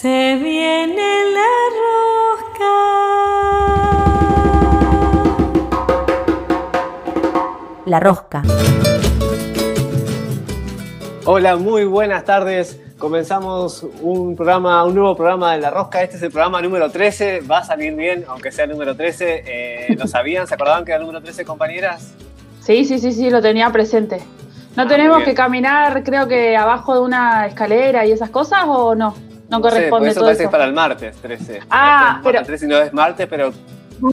Se viene la rosca. La rosca. Hola, muy buenas tardes. Comenzamos un programa, un nuevo programa de La Rosca. Este es el programa número 13. Va a salir bien, aunque sea el número 13. Eh, ¿Lo sabían? ¿Se acordaban que era el número 13, compañeras? Sí, sí, sí, sí, lo tenía presente. ¿No Ah, tenemos que caminar, creo que abajo de una escalera y esas cosas o no? No sé, por corresponde eso todo parece eso. que es para el martes 13. Ah, pero- martes 13 y no es martes, pero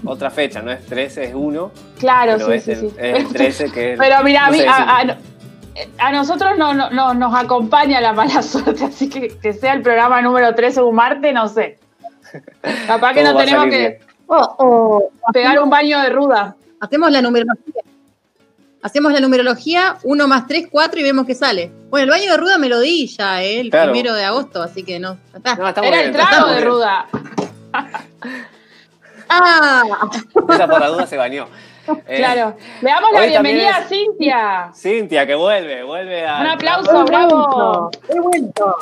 otra fecha, no es 13, es 1. Claro, pero sí, es, sí, el, sí. es el 13 que es. Pero mira, a, no sé a, si- a- a nosotros no, no, no- nos acompaña la mala suerte, así que que sea el programa número 13 un martes, no sé. Capaz que no tenemos que. Oh, oh, pegar un baño de ruda. hacemos la numerología. Hacemos la numerología, 1 más 3, 4 y vemos qué sale. Bueno, el baño de ruda me lo di ya, ¿eh? el Claro. primero de agosto, así que no. está. No, estamos Era bien, el trago estamos de bien. ruda. Ah, Esa por la duda se bañó. Eh, Claro. Le damos la bienvenida es- a Cintia. Cintia, que vuelve, vuelve a. Un aplauso, bravo. he vuelto.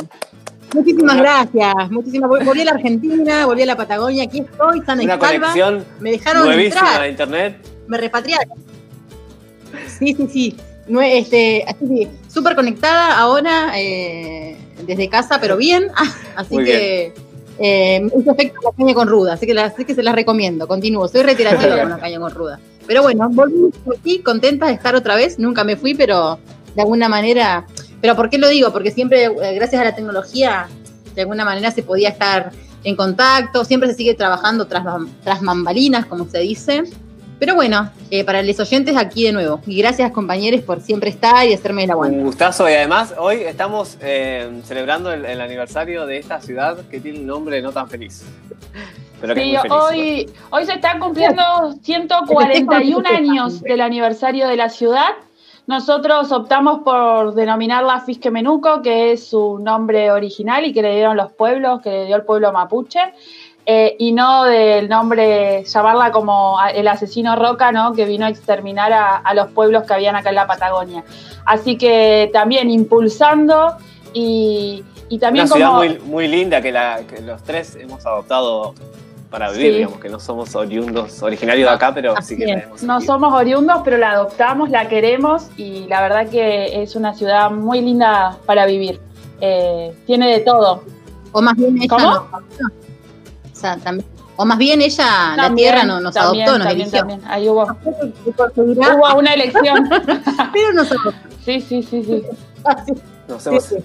Muchísimas gracias. Muchísimas. vol- Volví a la Argentina, volví a la Patagonia, aquí estoy, sana y Una salva. conexión Me dejaron nuevísima entrar, de internet. me repatriaron. Sí, sí, sí. Nue- este, así que súper conectada ahora eh, desde casa, pero bien. Así Muy que eh, hizo efecto la caña con ruda, así que, la- así que se las recomiendo. Continúo, soy reiterativa con la caña con ruda. Pero bueno, volví aquí contenta de estar otra vez. Nunca me fui, pero de alguna manera. Pero ¿por qué lo digo? Porque siempre, eh, gracias a la tecnología, de alguna manera se podía estar en contacto. Siempre se sigue trabajando tras, tras bambalinas, como se dice. Pero bueno, eh, para los oyentes aquí de nuevo. Y gracias compañeros por siempre estar y hacerme el aguante. Un gustazo y además hoy estamos eh, celebrando el, el aniversario de esta ciudad que tiene un nombre no tan feliz. Pero que Sí, es muy feliz. hoy, hoy se están cumpliendo 141 años del aniversario de la ciudad. Nosotros optamos por denominarla Fisquemenuco, que es su nombre original y que le dieron los pueblos, que le dio el pueblo mapuche, eh, y no del nombre, llamarla como el asesino Roca, ¿no? que vino a exterminar a, a los pueblos que habían acá en la Patagonia. Así que también impulsando y, y también Una ciudad como... muy, muy linda que, la, que los tres hemos adoptado para vivir, Sí. digamos, que no somos oriundos originarios de acá, pero sí que hemos No somos oriundos, pero la adoptamos, la queremos y la verdad que es una ciudad muy linda para vivir. Eh, tiene de todo. O más bien ella O, sea, también- o más bien ella, la tierra no, nos también, adoptó, nos también, eligió. también. Ahí hubo, una elección. pero nos adoptó. Sí, sí, sí, sí. Así Nos Sí, hemos- sí.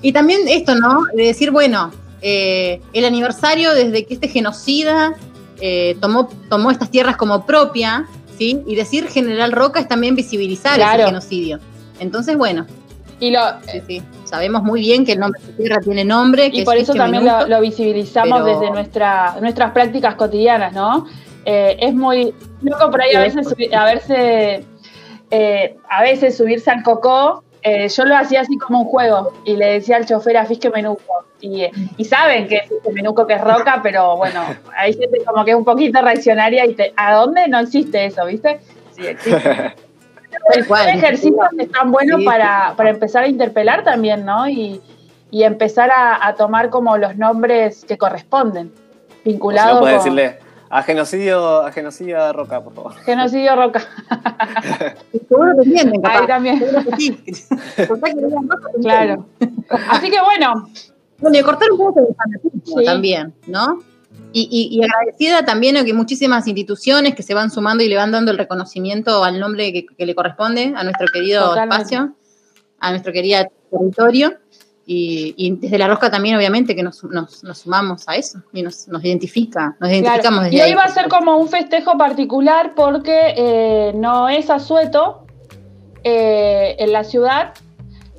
Y también esto, ¿no? De decir, bueno, eh, el aniversario desde que este genocida eh, tomó, tomó estas tierras como propia, ¿sí? Y decir General Roca es también visibilizar Claro. ese genocidio. Entonces, bueno, Y, lo, sí, sí. Sabemos muy bien que el nombre de tierra tiene nombre. que y es por eso también lo, visibilizamos pero- desde nuestra, nuestras prácticas cotidianas, ¿no? Eh, es muy loco por ahí a veces, subi- a verse, eh, a veces subirse al cocó. eh, yo lo hacía así como un juego y le decía al chofer a Fisque Menuco. Y, eh, y saben que es Fisque Menuco que es roca, pero bueno, hay gente como que es un poquito reaccionaria y te, ¿a dónde no existe eso, viste? Sí, existe. Son ejercicios que están buenos Sí, para, para empezar a interpelar también, ¿no? Y, y empezar a, a tomar como los nombres que corresponden, O si vinculados no, con decirle a genocidio, a genocidio de Roca, por favor. genocidio roca. Seguro que entienden, capaz. Ahí también, claro. Así que bueno, Bueno, y cortar un poco fanatismo Sí. también, ¿no? Y, y- y agradecida también a que muchísimas instituciones que se van sumando y le van dando el reconocimiento al nombre que, que le corresponde a nuestro querido Totalmente. espacio, a nuestro querido territorio. Y, y desde la rosca también, obviamente, que nos, nos- nos sumamos a eso y nos, nos identifica, nos identificamos claro. desde y hoy ahí. va a ser como un festejo particular porque eh, no es asueto eh, en la ciudad.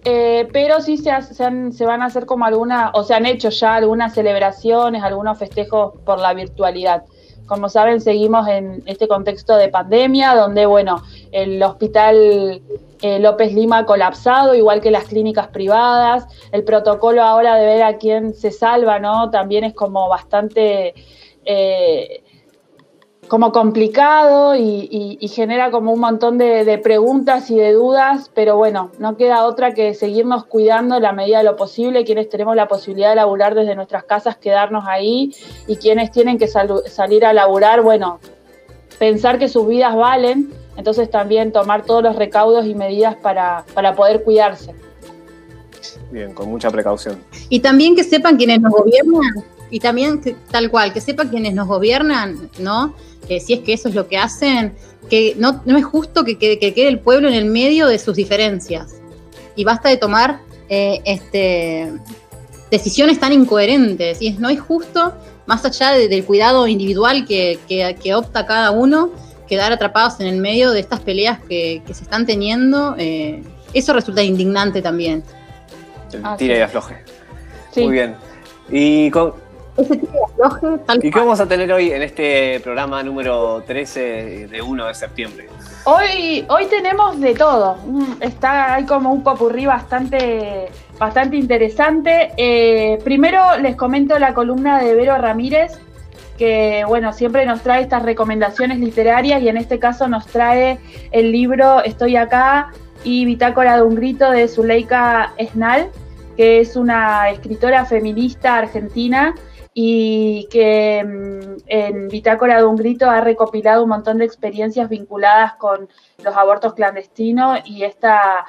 Eh, pero sí se, se han- se van a hacer como algunas, o se han hecho ya algunas celebraciones, algunos festejos por la virtualidad. Como saben, seguimos en este contexto de pandemia, donde, bueno, el hospital eh, López Lima ha colapsado, igual que las clínicas privadas. El protocolo ahora de ver a quién se salva, ¿no? También es como bastante... eh, como complicado y, y- y genera como un montón de, de preguntas y de dudas, pero bueno, no queda otra que seguirnos cuidando en la medida de lo posible, quienes tenemos la posibilidad de laburar desde nuestras casas, quedarnos ahí, y quienes tienen que salir a laburar, bueno, pensar que sus vidas valen, entonces también tomar todos los recaudos y medidas para, para poder cuidarse. Bien, con mucha precaución. Y también que sepan quienes nos gobiernan, y también que- tal cual, que sepan quienes nos gobiernan, ¿no? Que si es que eso es lo que hacen, que no, no es justo que, quede- que quede el pueblo en el medio de sus diferencias. Y basta de tomar eh, este, decisiones tan incoherentes. Y es- no es justo, más allá de- del cuidado individual que, que- que opta cada uno, quedar atrapados en el medio de estas peleas que, que se están teniendo. eh, eso resulta indignante también. El Ah, tira sí. y afloje. Sí. Muy bien. ¿Y, con- Ese tipo tal ¿Y qué vamos a tener hoy en este programa número 13 de 1 de septiembre? Hoy, hoy tenemos de todo. Mm, Está, hay como un popurrí bastante, bastante interesante. Eh, primero les comento la columna de Vero Ramírez, que bueno, siempre nos trae estas recomendaciones literarias y en este caso nos trae el libro Estoy acá y Bitácora de un grito de Zuleika Esnal, que es una escritora feminista argentina y que mm, en Bitácora de un grito ha recopilado un montón de experiencias vinculadas con los abortos clandestinos y esta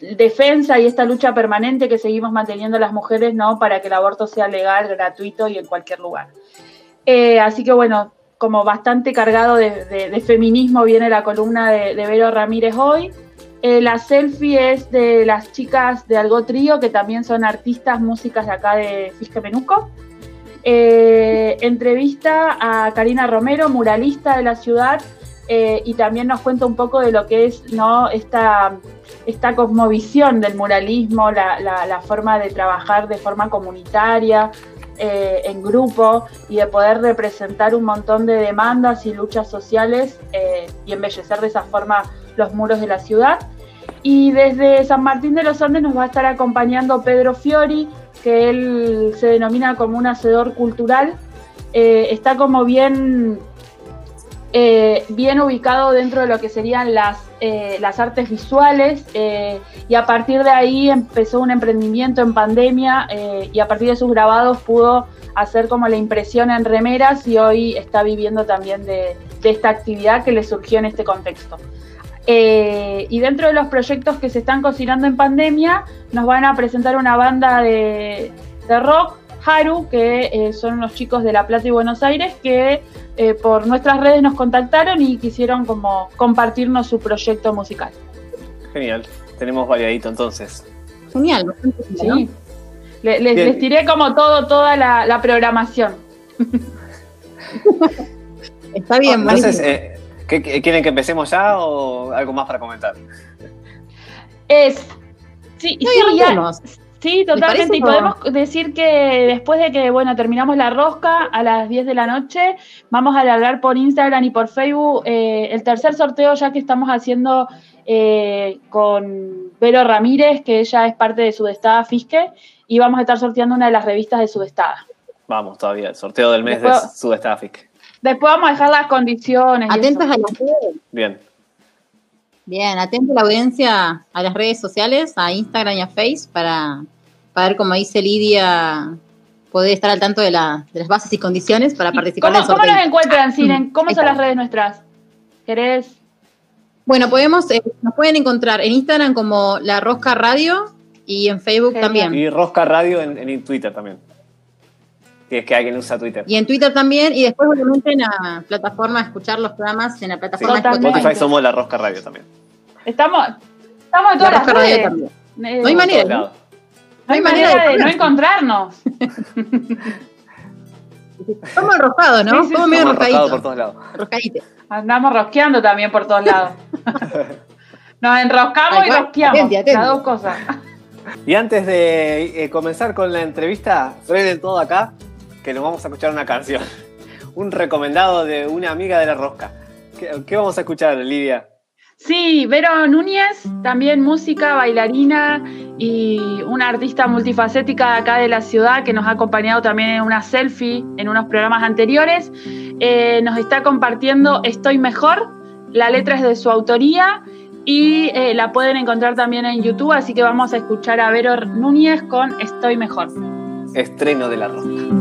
defensa y esta lucha permanente que seguimos manteniendo las mujeres no para que el aborto sea legal, gratuito y en cualquier lugar. Eh, así que bueno, como bastante cargado de, feminismo viene la columna de, de Vero Ramírez hoy. Eh, la selfie es de las chicas de Algo Trío, que también son artistas, músicas de acá de Fisque Menuco. Eh, entrevista a Karina Romero, muralista de la ciudad, eh, y también nos cuenta un poco de lo que es ¿no? esta, esta cosmovisión del muralismo, la, forma de trabajar de forma comunitaria, eh, en grupo, y de poder representar un montón de demandas y luchas sociales eh, y embellecer de esa forma los muros de la ciudad. Y desde San Martín de los Andes nos va a estar acompañando Pedro Fiori, que él se denomina como un hacedor cultural. Eh, está como bien, eh, bien ubicado dentro de lo que serían las, eh, las artes visuales y a partir de ahí empezó un emprendimiento en pandemia y a partir de sus grabados pudo hacer como la impresión en remeras y hoy está viviendo también de esta actividad que le surgió en este contexto. Eh, y dentro de los proyectos que se están cocinando en pandemia, nos van a presentar una banda de, de rock, Haru, que eh, son unos chicos de La Plata y Buenos Aires que eh, por nuestras redes nos contactaron y quisieron como compartirnos su proyecto musical. Genial. Tenemos variadito entonces. Genial, bastante Sí. ¿no? Le- les, tiré como todo, toda la, la programación. Está bien, Entonces, eh, ¿qué- ¿quieren que empecemos ya o algo más para comentar? Es. Sí, No, sí, ya-. Sí, totalmente. Y no? podemos decir que después de que, bueno, terminamos la rosca a las 10 de la noche, vamos a alargar por Instagram y por Facebook eh, el tercer sorteo ya que estamos haciendo eh, con Vero Ramírez, que ella es parte de Sudestada Fisque, y vamos a estar sorteando una de las revistas de Sudestada. Vamos todavía, el sorteo del mes Después- de Sudestafic. Después vamos a dejar las condiciones. Atentas a las redes. Bien. Bien, atenta la audiencia a las redes sociales, a Instagram y a Face, para, para ver, como dice Lidia, poder estar al tanto de, la- de las bases y condiciones para ¿Y participar ¿Cómo, del cómo sorteo. nos encuentran, Siren? ¿Cómo son las redes nuestras? ¿Querés? Bueno, podemos, eh, nos pueden encontrar en Instagram como La Rosca Radio y en Facebook Genial. también. Y Rosca Radio en, en Twitter también. Si es que alguien usa Twitter. Y en Twitter también, y después obviamente en la plataforma, escuchar los programas en la Sí, plataforma de Totalmente. Spotify. Spotify somos la Rosca Radio también. Estamos, estamos en La todas las Rosca Radio redes. también. Eh, No hay manera, ¿no? no hay manera de no encontrarnos. Como enroscado, ¿no? Sí, sí, como medio Estamos enroscados por todos lados. Andamos rosqueando también por todos lados. Nos enroscamos Ay, y rosqueamos. atenti, atenti. Las dos cosas. Y antes de eh, comenzar con la entrevista, frenen todo acá, que nos vamos a escuchar una canción. Un recomendado de una amiga de la rosca. ¿Qué, qué vamos a escuchar, Lidia? Sí, Vero Núñez, también música, bailarina y una artista multifacética de acá de la ciudad que nos ha acompañado también en una selfie en unos programas anteriores. Eh, nos está compartiendo Estoy Mejor, la letra es de su autoría y eh, la pueden encontrar también en YouTube, así que vamos a escuchar a Vero Núñez con Estoy Mejor. Estreno de la rosca.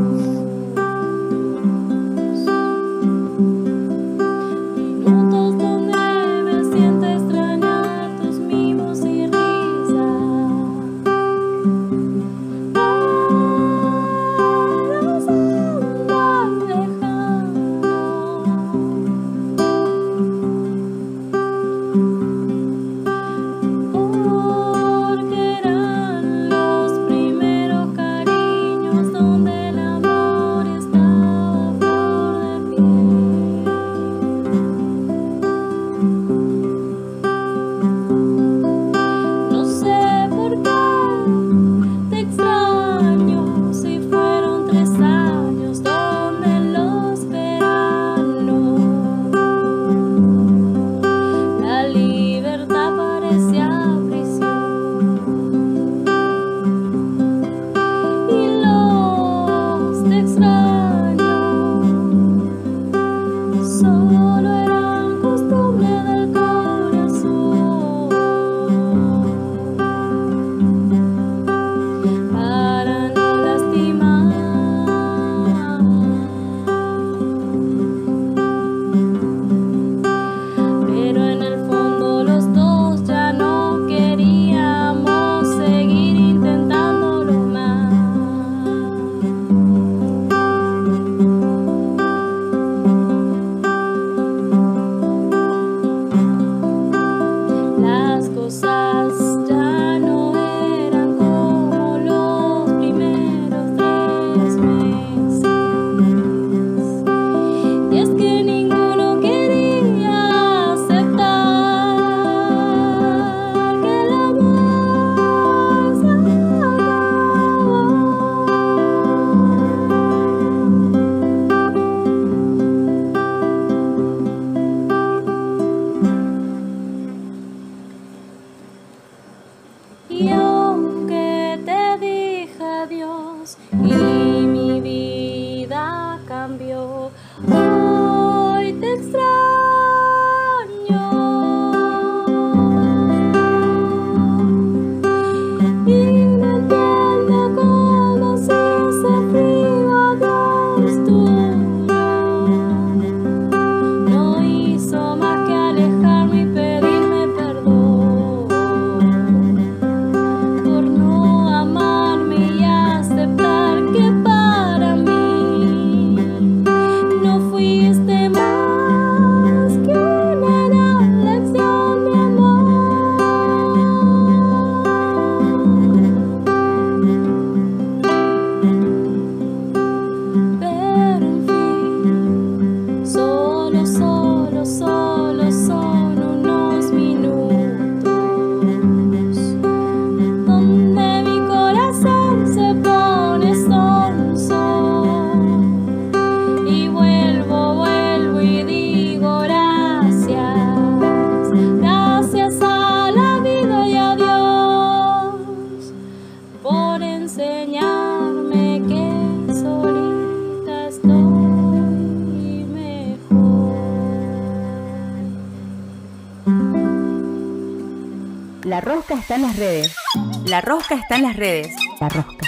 En las redes. La rosca.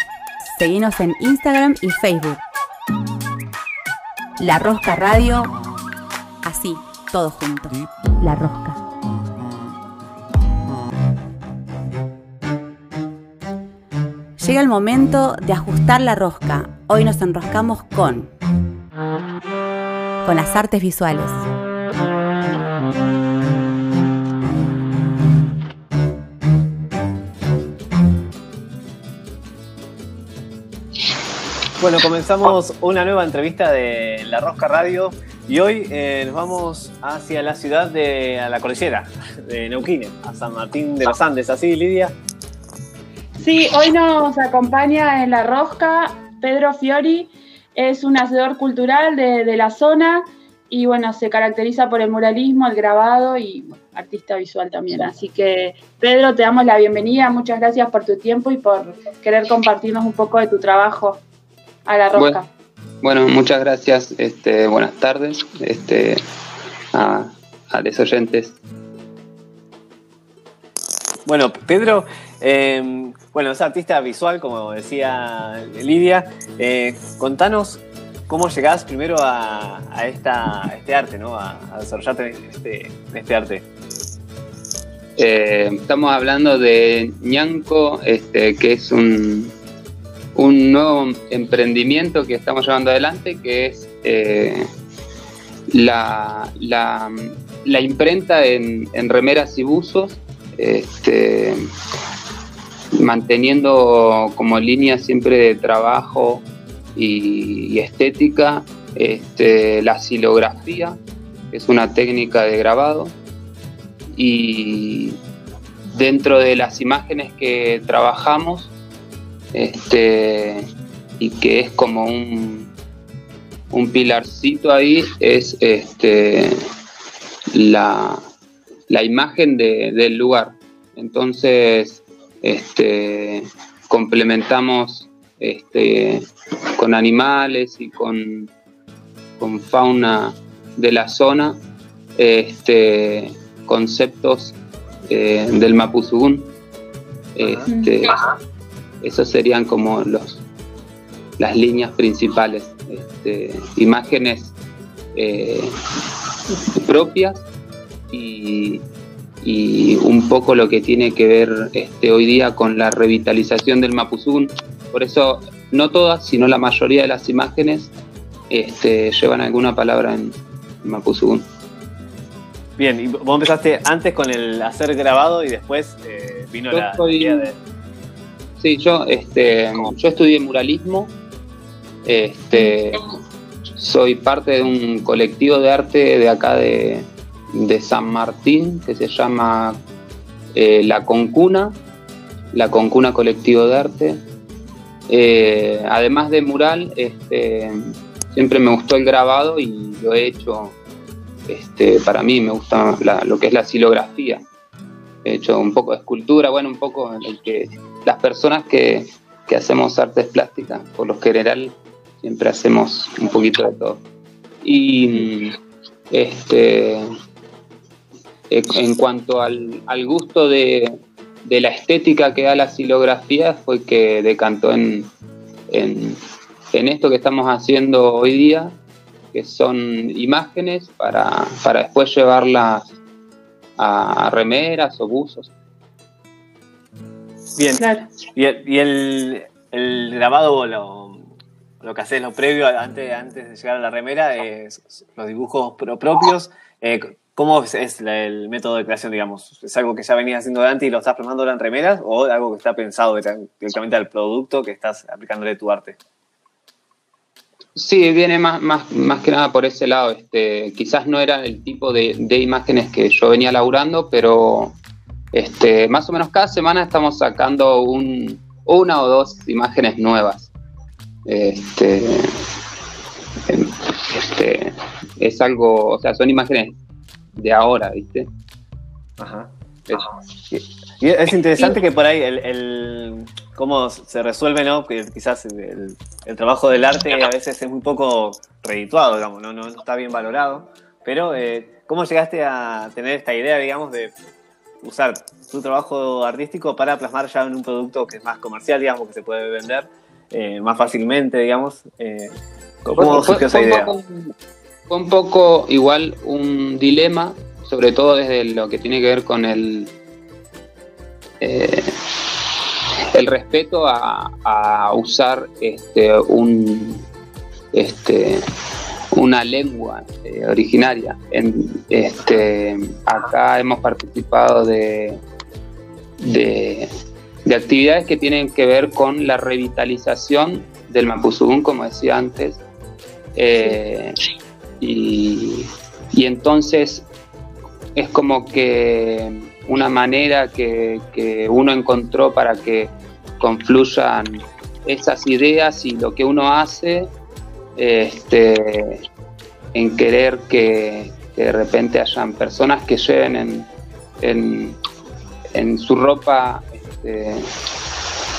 Seguinos en Instagram y Facebook. La rosca radio. Así, todo junto. La rosca. Llega el momento de ajustar la rosca. Hoy nos enroscamos con con las artes visuales. Bueno, comenzamos una nueva entrevista de La Rosca Radio y hoy eh, nos vamos hacia la ciudad de a la cordillera de Neuquén, a San Martín de los Andes, ¿así Lidia? Sí, hoy nos acompaña en la rosca Pedro Fiori, es un hacedor cultural de, de la zona y bueno, se caracteriza por el muralismo, el grabado y bueno, artista visual también. Así que Pedro, te damos la bienvenida, muchas gracias por tu tiempo y por querer compartirnos un poco de tu trabajo a la rosca. Bueno, muchas gracias. Este, buenas tardes este, a, a los oyentes. Bueno, Pedro, eh, bueno, es artista visual, como decía Lidia. Eh, contanos cómo llegás primero a, a esta, a este arte, ¿no? A, a desarrollarte en este, en este arte. Eh, estamos hablando de Ñanco, este, que es un, un nuevo emprendimiento que estamos llevando adelante, que es eh, la, la- imprenta en, en remeras y buzos, este, manteniendo como línea siempre de trabajo y, y estética este, la silografía, que es una técnica de grabado, y dentro de las imágenes que trabajamos, este, y que es como un, un pilarcito ahí, es este, la, la imagen de- del lugar. Entonces, este, complementamos este, con animales y con, con fauna de la zona este, conceptos eh, del Mapuzugún. Este, esos serían como los, las líneas principales. Este, imágenes eh, propias y, y un poco lo que tiene que ver este, hoy día con la revitalización del Mapuzugún. Por eso, no todas, sino la mayoría de las imágenes este, llevan alguna palabra en Mapuzugún. Bien, y vos empezaste antes con el hacer grabado y después eh, vino Yo la soy- idea de. Sí, yo, este, yo estudié muralismo. Este, soy parte de un colectivo de arte de acá de, de San Martín que se llama eh, La Concuna, La Concuna Colectivo de Arte. Eh, además de mural, este, siempre me gustó el grabado y lo he hecho. Este, para mí me gusta lo que es la silografía. He hecho un poco de escultura, bueno, un poco el que las personas que, que hacemos artes plásticas, por lo general, siempre hacemos un poquito de todo. Y este, eh, en cuanto al, al gusto de, de la estética que da la silografía, fue que decantó en, en, en esto que estamos haciendo hoy día, que son imágenes para, para después llevarlas a remeras o buzos. Bien, Claro. y el, y el, el grabado, lo, lo que haces, lo previo, antes, antes de llegar a la remera, es los dibujos pro- propios. Eh, ¿Cómo es, es la- el método de creación, digamos? ¿Es algo que ya venías haciendo de antes y lo estás plasmando ahora en remeras o algo que está pensado direct- directamente al producto que estás aplicándole tu arte? Sí, viene más, más, más que nada por ese lado. Este, quizás no era el tipo de, de imágenes que yo venía laburando, pero este, más o menos cada semana estamos sacando un, una o dos imágenes nuevas. Este, em, este, es algo, o sea, son imágenes de ahora, ¿viste? Ajá. Es- Y es interesante que por ahí el, el- cómo se resuelve, ¿no? Que quizás el, el trabajo del arte a veces es muy poco redituado, digamos, no, no está bien valorado. Pero, eh, ¿cómo llegaste a tener esta idea, digamos, de usar tu trabajo artístico para plasmar ya en un producto que es más comercial, digamos, que se puede vender eh, más fácilmente, digamos? Eh, ¿Cómo Fue- surgió esa fue un idea? poco- fue un poco igual un dilema, sobre todo desde lo que tiene que ver con el, eh, el respeto a, a usar este, un, este, una lengua eh, originaria. En, este, acá hemos participado de, de, de actividades que tienen que ver con la revitalización del Mapuzugún, como decía antes, eh, y, y entonces es como que una manera que, que uno encontró para que confluyan esas ideas y lo que uno hace este, en querer que, de repente hayan personas que lleven en, en, en su ropa este,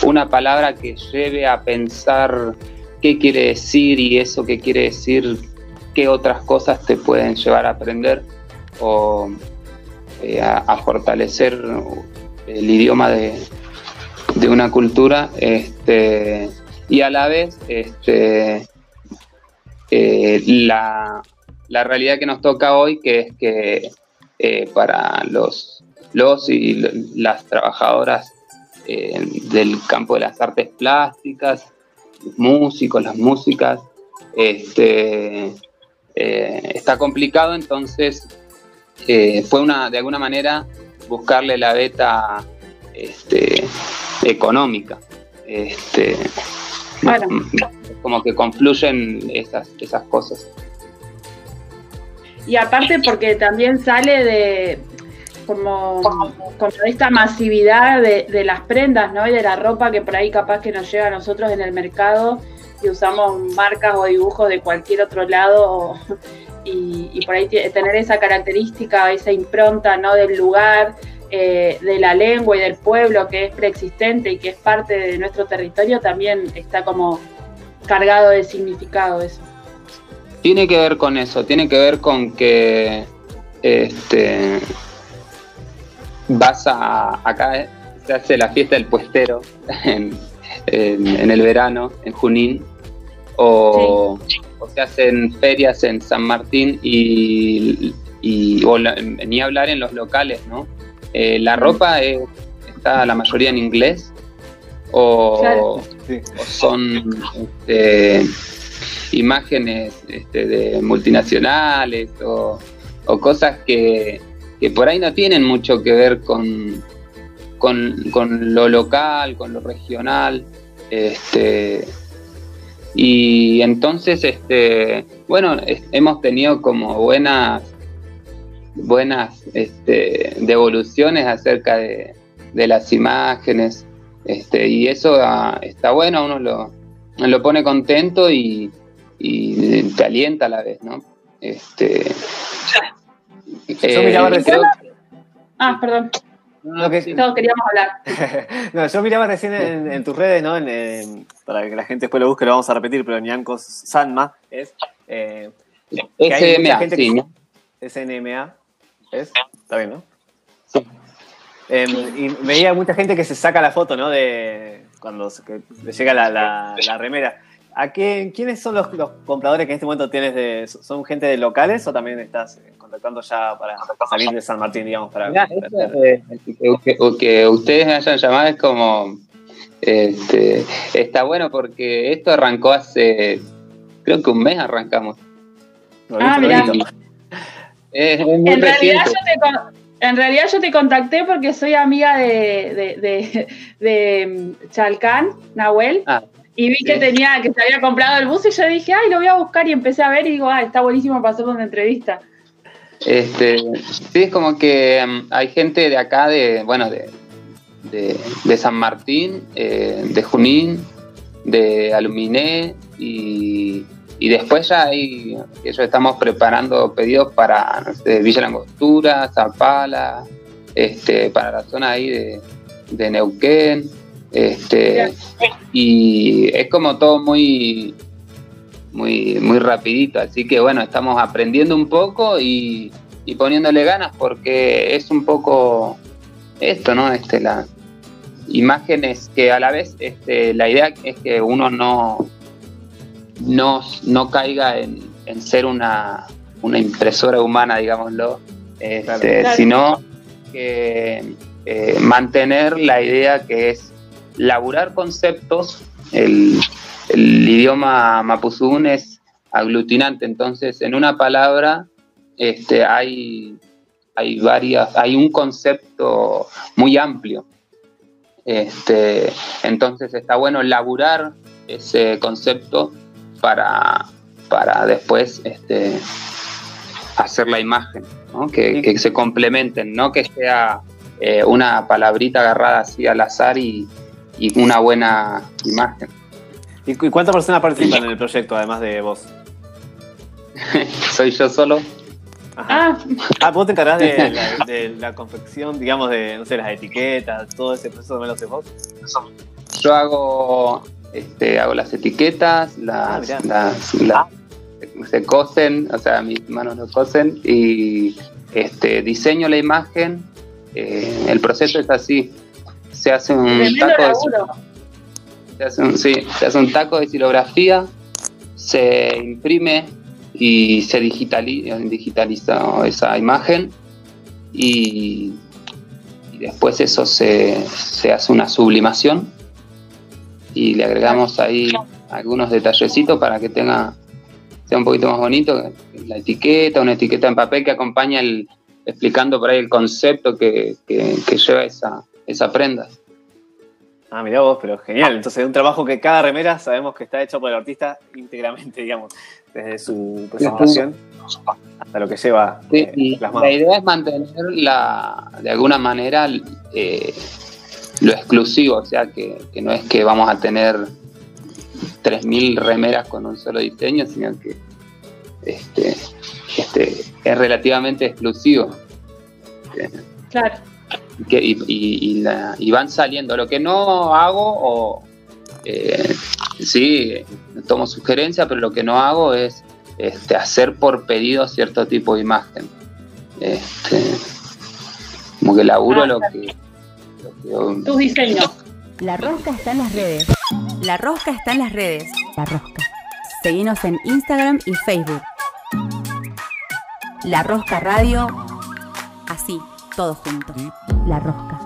una palabra que lleve a pensar qué quiere decir y eso que quiere decir, qué otras cosas te pueden llevar a aprender o eh, a, a fortalecer el idioma de, de una cultura este, y a la vez este, eh, la, la realidad que nos toca hoy que es que eh, para los, los y las trabajadoras eh, del campo de las artes plásticas, los músicos, las músicas, este, está complicado, entonces fue una, de alguna manera buscarle la beta este, económica. Este, Bueno. Como que confluyen esas, esas cosas. Y aparte porque también sale de como, como esta masividad de, de las prendas, ¿no? Y de la ropa que por ahí capaz que nos llega a nosotros en el mercado y usamos marcas o dibujos de cualquier otro lado y, y por ahí tener esa característica, esa impronta, ¿no? Del lugar, eh, de la lengua y del pueblo que es preexistente y que es parte de nuestro territorio también está como cargado de significado eso. Tiene que ver con eso, tiene que ver con que este, vas a. Acá se hace la fiesta del puestero en, en- en el verano, en Junín, o, o se hacen ferias en San Martín y, y- o la- ni hablar en los locales, ¿no? Eh, la ropa es- está la mayoría en inglés o, Claro. Sí. o son este, imágenes este, de multinacionales o, o cosas que, que por ahí no tienen mucho que ver con, con, con lo local, con lo regional. Este, y entonces, este, bueno, es- hemos tenido como buenas, buenas este, devoluciones acerca de, de las imágenes. Este, y eso ah, está bueno, uno lo, lo pone contento y, y te alienta a la vez, ¿no? Este, Yo miraba eh, recién- Ah, perdón, Lo que- todos queríamos hablar. no, yo miraba recién en, en tus redes, ¿no? En, en- para que la gente después lo busque, lo vamos a repetir, pero Ñancos Sanma es. Eh, que hay mucha gente sí, que- ¿no? ¿Es? Está bien, ¿no? Sí. Em, y veía mucha gente que se saca la foto, ¿no? De cuando se- que le llega la, la- la remera. ¿A qué, ¿Quiénes son los, los compradores que en este momento tienes? De, ¿Son gente de locales o también estás contactando ya para salir de San Martín, digamos? Para, Mirá, eso, eh, que, que- o que ustedes me hayan llamado es como este, está bueno porque esto arrancó hace creo que un mes arrancamos Lo Ah, es, En realidad, yo te, en realidad yo te contacté porque soy amiga de, de, de, de, mm, Chalcán, Nahuel, Ah, y vi que tenía, que se había comprado el bus y yo dije, ay, lo voy a buscar y empecé a ver y digo, ah, está buenísimo para hacer una entrevista. Este, sí, es como que mm, hay gente de acá, de, bueno, de, de, de San Martín, eh, de Junín, de Aluminé y, y después ya hay, ya estamos preparando pedidos para no sé, Villa Langostura, Zapala, este, para la zona ahí de, de Neuquén, este, y es como todo muy, muy, muy rapidito, así que bueno, estamos aprendiendo un poco y, y poniéndole ganas porque es un poco esto, ¿no? Este, las imágenes que a la vez este, la idea es que uno no, no, no caiga en, en ser una, una impresora humana, digámoslo, este, Claro. Sino que eh, mantener la idea que es laburar conceptos, el, el idioma mapuzún es aglutinante, entonces en una palabra este, hay, hay varias, hay un concepto muy amplio. Este, entonces está bueno laburar ese concepto para, para después este, hacer la imagen, ¿no? que, Sí. que se complementen, no que sea eh, una palabrita agarrada así al azar y, y una buena imagen. ¿Y cu- cuántas personas participan en el proyecto, además de vos? Soy yo solo. Ajá. Ah, Ah, vos te encargás de la, de la confección, digamos, de, no sé, las etiquetas, todo ese proceso también lo haces vos. Yo hago, este, hago las etiquetas, Ah, las, se cosen, o sea, mis manos lo cosen y este, diseño la imagen. Eh, el proceso es así. Se hace un tremendo taco de se hace un, sí, se hace un taco de silografía, se imprime y se digitali- digitaliza esa imagen y, y después eso se, se hace una sublimación y le agregamos ahí algunos detallecitos para que tenga sea un poquito más bonito la etiqueta, una etiqueta en papel que acompaña el explicando por ahí el concepto que, que- que lleva esa, esa prenda. Ah, mirá vos, pero genial. Entonces, un trabajo que cada remera sabemos que está hecho por el artista íntegramente, digamos, desde su presentación hasta lo que lleva Sí, eh, y la idea es mantener la, de alguna manera eh, lo exclusivo, o sea que, que no es que vamos a tener 3.000 remeras con un solo diseño, sino que este, este, es relativamente exclusivo. Claro. Y, que- y- y- y la- y van saliendo. Lo que no hago, o eh, sí, tomo sugerencia, pero lo que no hago es este, hacer por pedido cierto tipo de imagen. Este, como que laburo Ah, lo que. Tus diseños. La rosca está en las redes. La rosca está en las redes. La rosca. Seguinos en Instagram y Facebook. La Rosca Radio. Así, todo junto. La Rosca.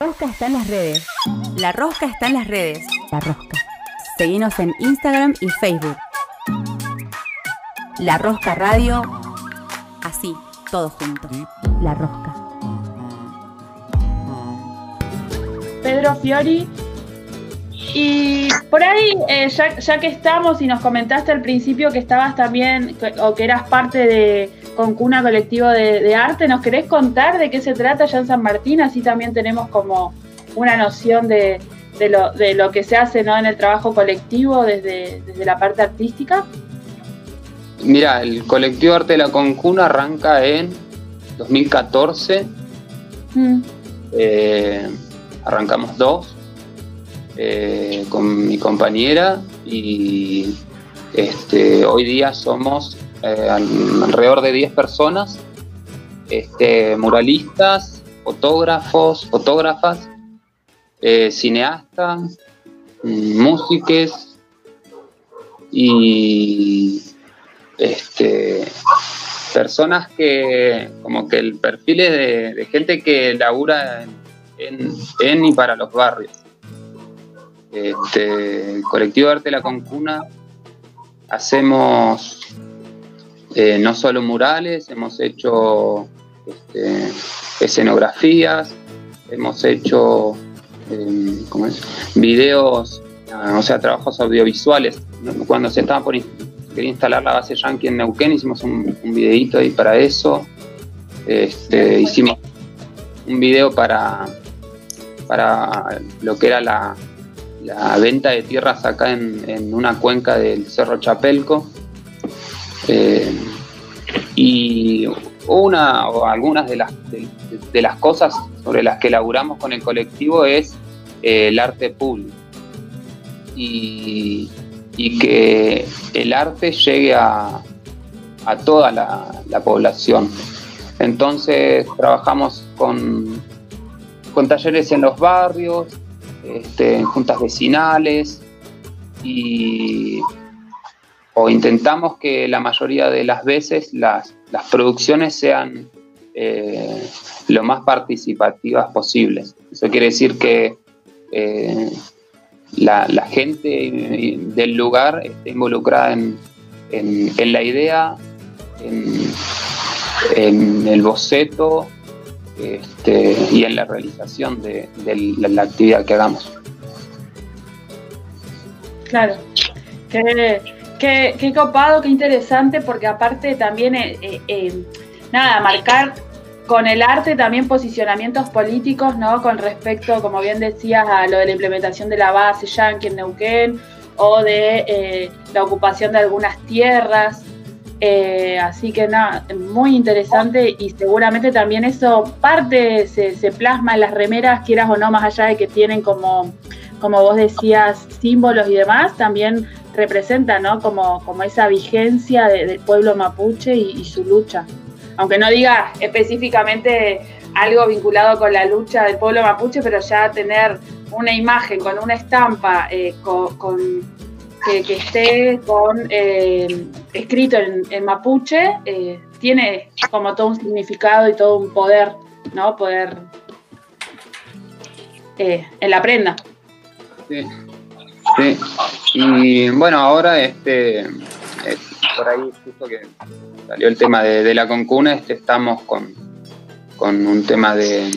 La Rosca está en las redes. La Rosca está en las redes. La Rosca. Seguinos en Instagram y Facebook. La Rosca Radio. Así, todo junto. La Rosca. Pedro Fiori. Y por ahí, eh, ya, ya que estamos y nos comentaste al principio que estabas también, o que eras parte de Concuna Colectivo de, de Arte, ¿nos querés contar de qué se trata ya en San Martín? Así también tenemos como una noción de, de lo, de lo que se hace ¿no? en el trabajo colectivo desde, desde la parte artística. Mira, el colectivo Arte de la Concuna arranca en 2014. Mm, Eh, arrancamos dos eh, con mi compañera y este, hoy día somos eh, al- alrededor de 10 personas, este, muralistas, fotógrafos, fotógrafas, eh, cineastas, músiques y este, personas que como que el perfil es de, de gente que labura en, en- y para los barrios. Este, colectivo arte La Concuna hacemos eh, no solo murales, hemos hecho este, escenografías, hemos hecho eh, videos, ah, o sea, trabajos audiovisuales. Cuando se estaba por quería instalar la base Yankee en Neuquén, hicimos un, un videito ahí para eso. Este, hicimos un video para, para lo que era la, venta de tierras acá en, una cuenca del Cerro Chapelco. Eh, y una o algunas de las, de, las cosas sobre las que laburamos con el colectivo es eh, el arte público. Y, que el arte llegue a, a toda la población. Entonces trabajamos con, con talleres en los barrios, este, juntas vecinales y o intentamos que la mayoría de las veces las, las producciones sean eh, lo más participativas posibles. Eso quiere decir que eh, la, la gente del lugar esté involucrada en, en- la idea, en el boceto este, y en la realización de, la actividad que hagamos. Claro. Qué, qué, qué copado, qué interesante, porque aparte también, eh, eh, eh, nada, marcar con el arte también posicionamientos políticos, ¿no? Con respecto, como bien decías, a lo de la implementación de la base yankee en Neuquén o de eh, la ocupación de algunas tierras. Eh, así que nada, muy interesante y seguramente también eso parte se, plasma en las remeras, quieras o no, más allá de que tienen como, como vos decías, símbolos y demás, también representa, ¿no? Como, como esa vigencia de- del pueblo mapuche y, su lucha. Aunque no diga específicamente algo vinculado con la lucha del pueblo mapuche, pero ya tener una imagen con una estampa eh, con- que, esté con eh, escrito en, en mapuche, eh, tiene como todo un significado y todo un poder, ¿no? Poder eh, en la prenda. Sí. Sí. Y bueno, ahora este eh, por ahí justo que salió el tema de, de la concuna, este, estamos con, con un tema de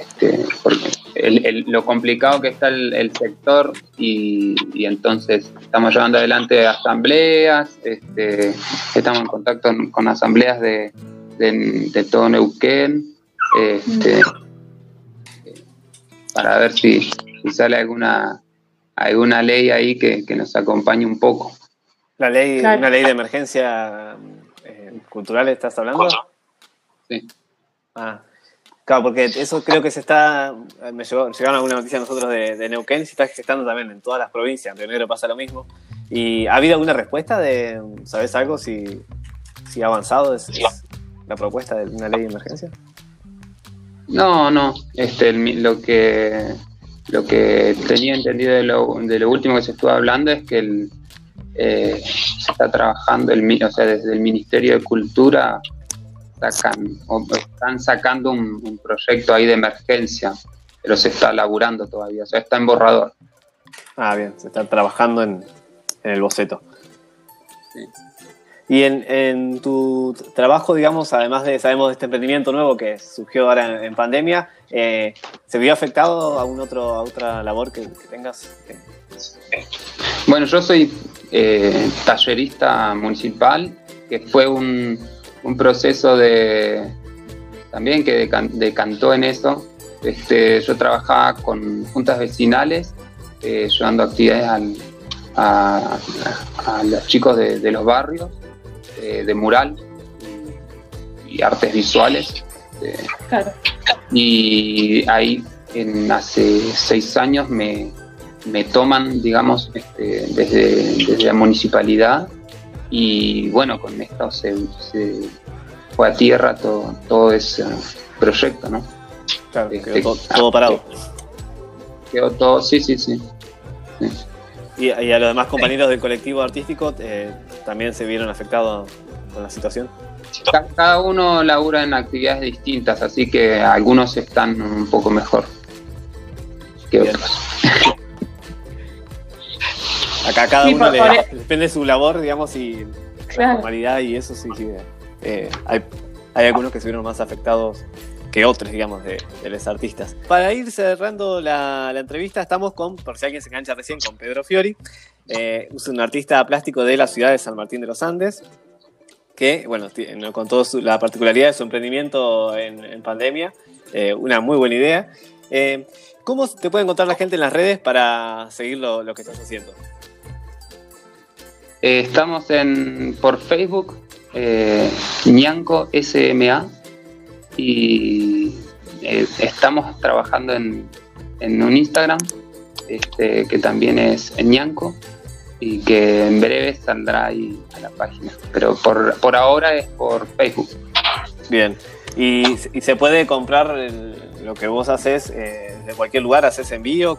este, porque el- el- lo complicado que está el, el sector y, y entonces estamos llevando adelante asambleas, este, estamos en contacto con, asambleas de, de, de todo Neuquén, este, para ver si, si sale alguna alguna ley ahí que, que nos acompañe un poco. La ley, Claro. una ley de emergencia eh, cultural, ¿estás hablando? Sí. Ah, claro, porque eso creo que se está. Me llegó, llegaron algunas noticias a nosotros de, Neuquén se está gestando también en todas las provincias. En Río Negro pasa lo mismo. ¿Y ha habido alguna respuesta de. ¿Sabes algo? Si, si ha avanzado es, la propuesta de una ley de emergencia. No, no, este, el lo que lo que tenía entendido de lo, de lo último que se estuvo hablando es que el, eh, se está trabajando, el, o sea, desde el Ministerio de Cultura sacan, o están sacando un, un proyecto ahí de emergencia, pero se está laburando todavía, o sea, está en borrador. Ah, bien, se está trabajando en, en el boceto. Sí. Y en, en tu trabajo, digamos, además de, sabemos de este emprendimiento nuevo que surgió ahora en, en pandemia, eh, ¿se vio afectado a, un otro, a otra labor que, que tengas? Bueno, yo soy eh, tallerista municipal, que fue un, un proceso de también que decan- decantó en eso. Este, yo trabajaba con juntas vecinales, eh, llevando actividades al- a, a- los chicos de, de los barrios, eh, de mural y, y artes visuales. eh, Claro. y ahí en hace seis años me, me toman, digamos, este, desde, desde la municipalidad y bueno, con esto se, se fue a tierra todo, todo ese proyecto, ¿no? Claro, Este, quedó todo, todo parado. Quedó todo, sí, sí, sí. Y, y a los demás compañeros del colectivo artístico eh, también se vieron afectados con la situación. Ca- Cada uno labura en actividades distintas, así que algunos están un poco mejor que Bien. otros. Acá cada Sí, uno le, depende de su labor, digamos, y la Claro. formalidad y eso sí, sí. eh, hay, hay algunos que se vieron más afectados que otros, digamos, de, de los artistas. Para ir cerrando la, la entrevista, estamos con, por si alguien se engancha recién, con Pedro Fiori, eh, es un artista plástico de la ciudad de San Martín de los Andes, que, bueno, no, con toda la particularidad de su emprendimiento en, en pandemia, eh, una muy buena idea. Eh, ¿Cómo te puede encontrar la gente en las redes para seguir lo, lo que estás haciendo? Eh, estamos en por Facebook, eh, Ñanco SMA, y eh, estamos trabajando en, en un Instagram este, que también es Ñanco y que en breve saldrá ahí a la página. Pero por, por ahora es por Facebook. Bien. Y, y se puede comprar el- lo que vos haces eh, de cualquier lugar, haces envío.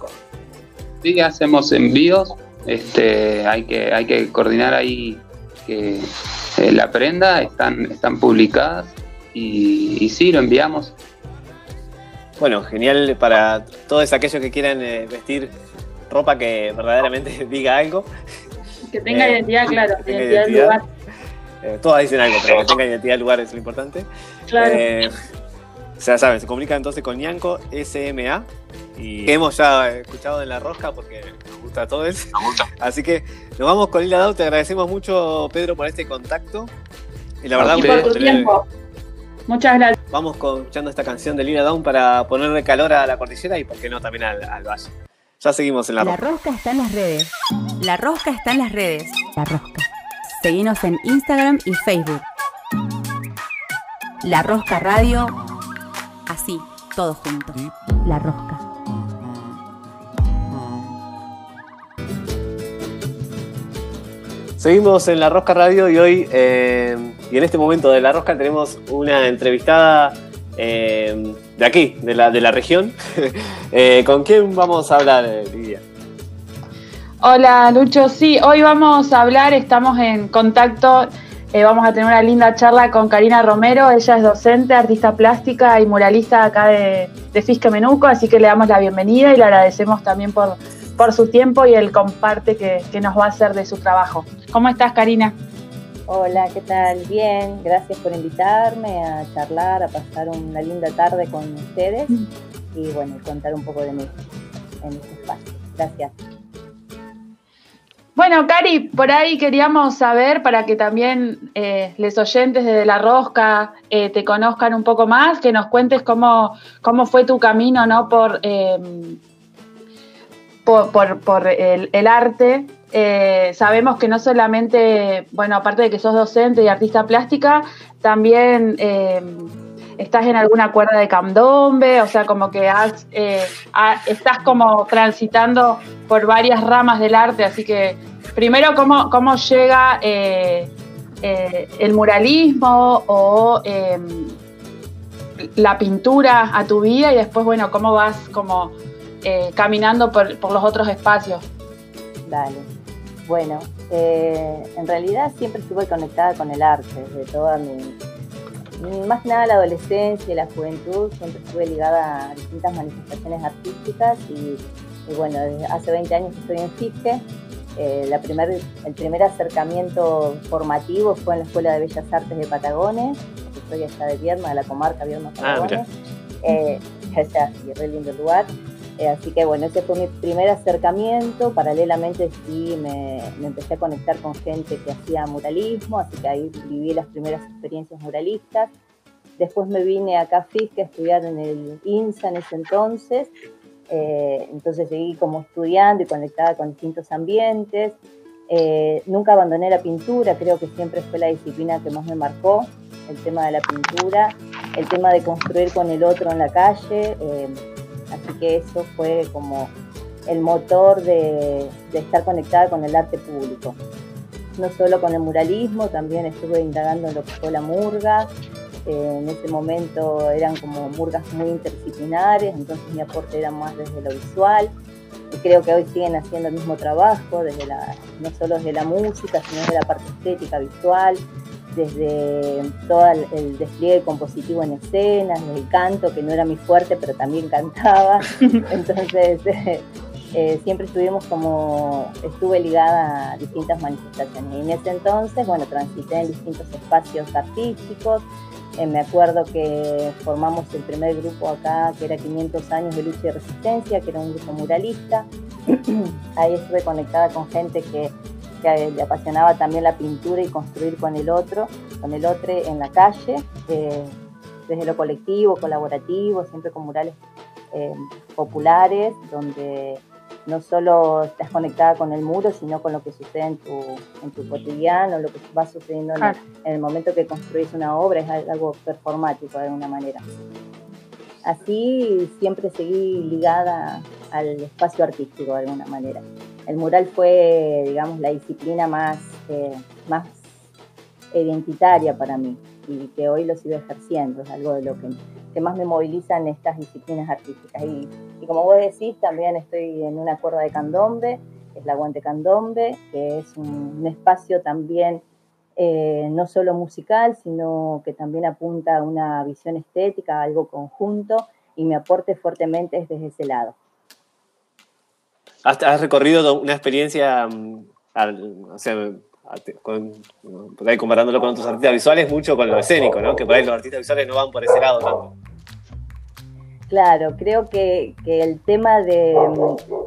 Sí, hacemos envíos. Este, hay que hay que coordinar ahí que eh, la prenda están están publicadas y, y sí lo enviamos. Bueno, genial para todos aquellos que quieran eh, vestir ropa que verdaderamente diga algo. Que tenga Eh, identidad, claro, que tenga identidad del lugar. Eh, todas dicen algo, pero que tenga identidad del lugar es lo importante. Claro. Eh, ya saben, se comunican entonces con Ñanco SMA y que hemos ya escuchado en la rosca porque nos gusta a todos. Así que nos vamos con Lila Dau. Te agradecemos mucho, Pedro, por este contacto. Y la verdad, Y por tu tener- tiempo. Muchas gracias. Vamos con- escuchando esta canción de Lina Down para ponerle calor a la cordillera y, por qué no, también al, al valle. Ya seguimos en la La roca. rosca está en las redes. La rosca está en las redes. La rosca. Seguinos en Instagram y Facebook. La Rosca Radio. Así, todos juntos. La Rosca. Seguimos en La Rosca Radio y hoy, eh, y en este momento de La Rosca, tenemos una entrevistada eh, de aquí, de la, de la región. Eh, ¿Con quién vamos a hablar, Lidia? Hola Lucho, sí, hoy vamos a hablar, estamos en contacto, eh, vamos a tener una linda charla con Karina Romero, ella es docente, artista plástica y muralista acá de, de Fisque Menuco, así que le damos la bienvenida y le agradecemos también por, por su tiempo y el comparte que, que nos va a hacer de su trabajo. ¿Cómo estás Karina? Hola, ¿qué tal? Bien, gracias por invitarme a charlar, a pasar una linda tarde con ustedes y bueno, contar un poco de mí en este espacio. Gracias. Bueno, Cari, por ahí queríamos saber para que también eh, los oyentes de La Rosca eh, te conozcan un poco más, que nos cuentes cómo, cómo fue tu camino ¿no? por, eh, por, por- el, arte. Eh, sabemos que no solamente, bueno, aparte de que sos docente y artista plástica, también eh, estás en alguna cuerda de candombe, o sea, como que has, eh, estás como transitando por varias ramas del arte, así que primero, ¿cómo, cómo llega eh, eh, el muralismo o eh, la pintura a tu vida y después, bueno, cómo vas como eh, caminando por, por los otros espacios? Dale. Bueno, en realidad siempre estuve conectada con el arte, desde toda mi, más que nada la adolescencia y la juventud, siempre estuve ligada a distintas manifestaciones artísticas y, y bueno, desde hace 20 años que estoy en FISCE. Eh, la primer, el primer acercamiento formativo fue en la Escuela de Bellas Artes de Patagones, que soy allá de Vierma, de la comarca Vierma Ah, Patagones. Eh, allá, sí, re lindo lugar. Eh, así que bueno, ese fue mi primer acercamiento. Paralelamente sí me, me empecé a conectar con gente que hacía muralismo, así que ahí viví las primeras experiencias muralistas. Después me vine acá a FISC a estudiar en el INSA en ese entonces. Eh, entonces seguí como estudiando y conectada con distintos ambientes. Eh, nunca abandoné la pintura, creo que siempre fue la disciplina que más me marcó, el tema de la pintura, el tema de construir con el otro en la calle. eh, Así que eso fue como el motor de, estar conectada con el arte público. No solo con el muralismo, también estuve indagando en lo que fue la murga. Eh, en ese momento eran como murgas muy interdisciplinares, entonces mi aporte era más desde lo visual. Y creo que hoy siguen haciendo el mismo trabajo, la, no solo desde la música, sino desde la parte estética, visual, desde todo el, despliegue compositivo en escenas, desde el canto, que no era mi fuerte, pero también cantaba. Entonces, eh, eh, siempre estuvimos como, estuve ligada a distintas manifestaciones. Y en ese entonces, bueno, transité en distintos espacios artísticos. Eh, me acuerdo que formamos el primer grupo acá, que era 500 años de lucha y resistencia, que era un grupo muralista. Ahí estuve conectada con gente que que le apasionaba también la pintura y construir con el otro, con el otro en la calle, eh, desde lo colectivo, colaborativo, siempre con murales eh, populares, donde no solo estás conectada con el muro, sino con lo que sucede en tu, en tu cotidiano, lo que va sucediendo en el, en el momento que construís una obra, es algo performático de alguna manera. Así siempre seguí ligada al espacio artístico de alguna manera. El mural fue, digamos, la disciplina más, eh, más identitaria para mí y que hoy lo sigo ejerciendo, es algo de lo que, más me moviliza en estas disciplinas artísticas. Y, y como vos decís, también estoy en una cuerda de candombe, que es la Guante Candombe, que es un, un espacio también eh, no solo musical, sino que también apunta a una visión estética, a algo conjunto, y mi aporte fuertemente es desde ese lado. ¿Has, has recorrido una experiencia, mm, al- o sea, con- por ahí comparándolo con otros artistas visuales, mucho con lo escénico, ¿no? Que por ahí los artistas visuales no van por ese lado tanto. Claro, creo que, que el tema de,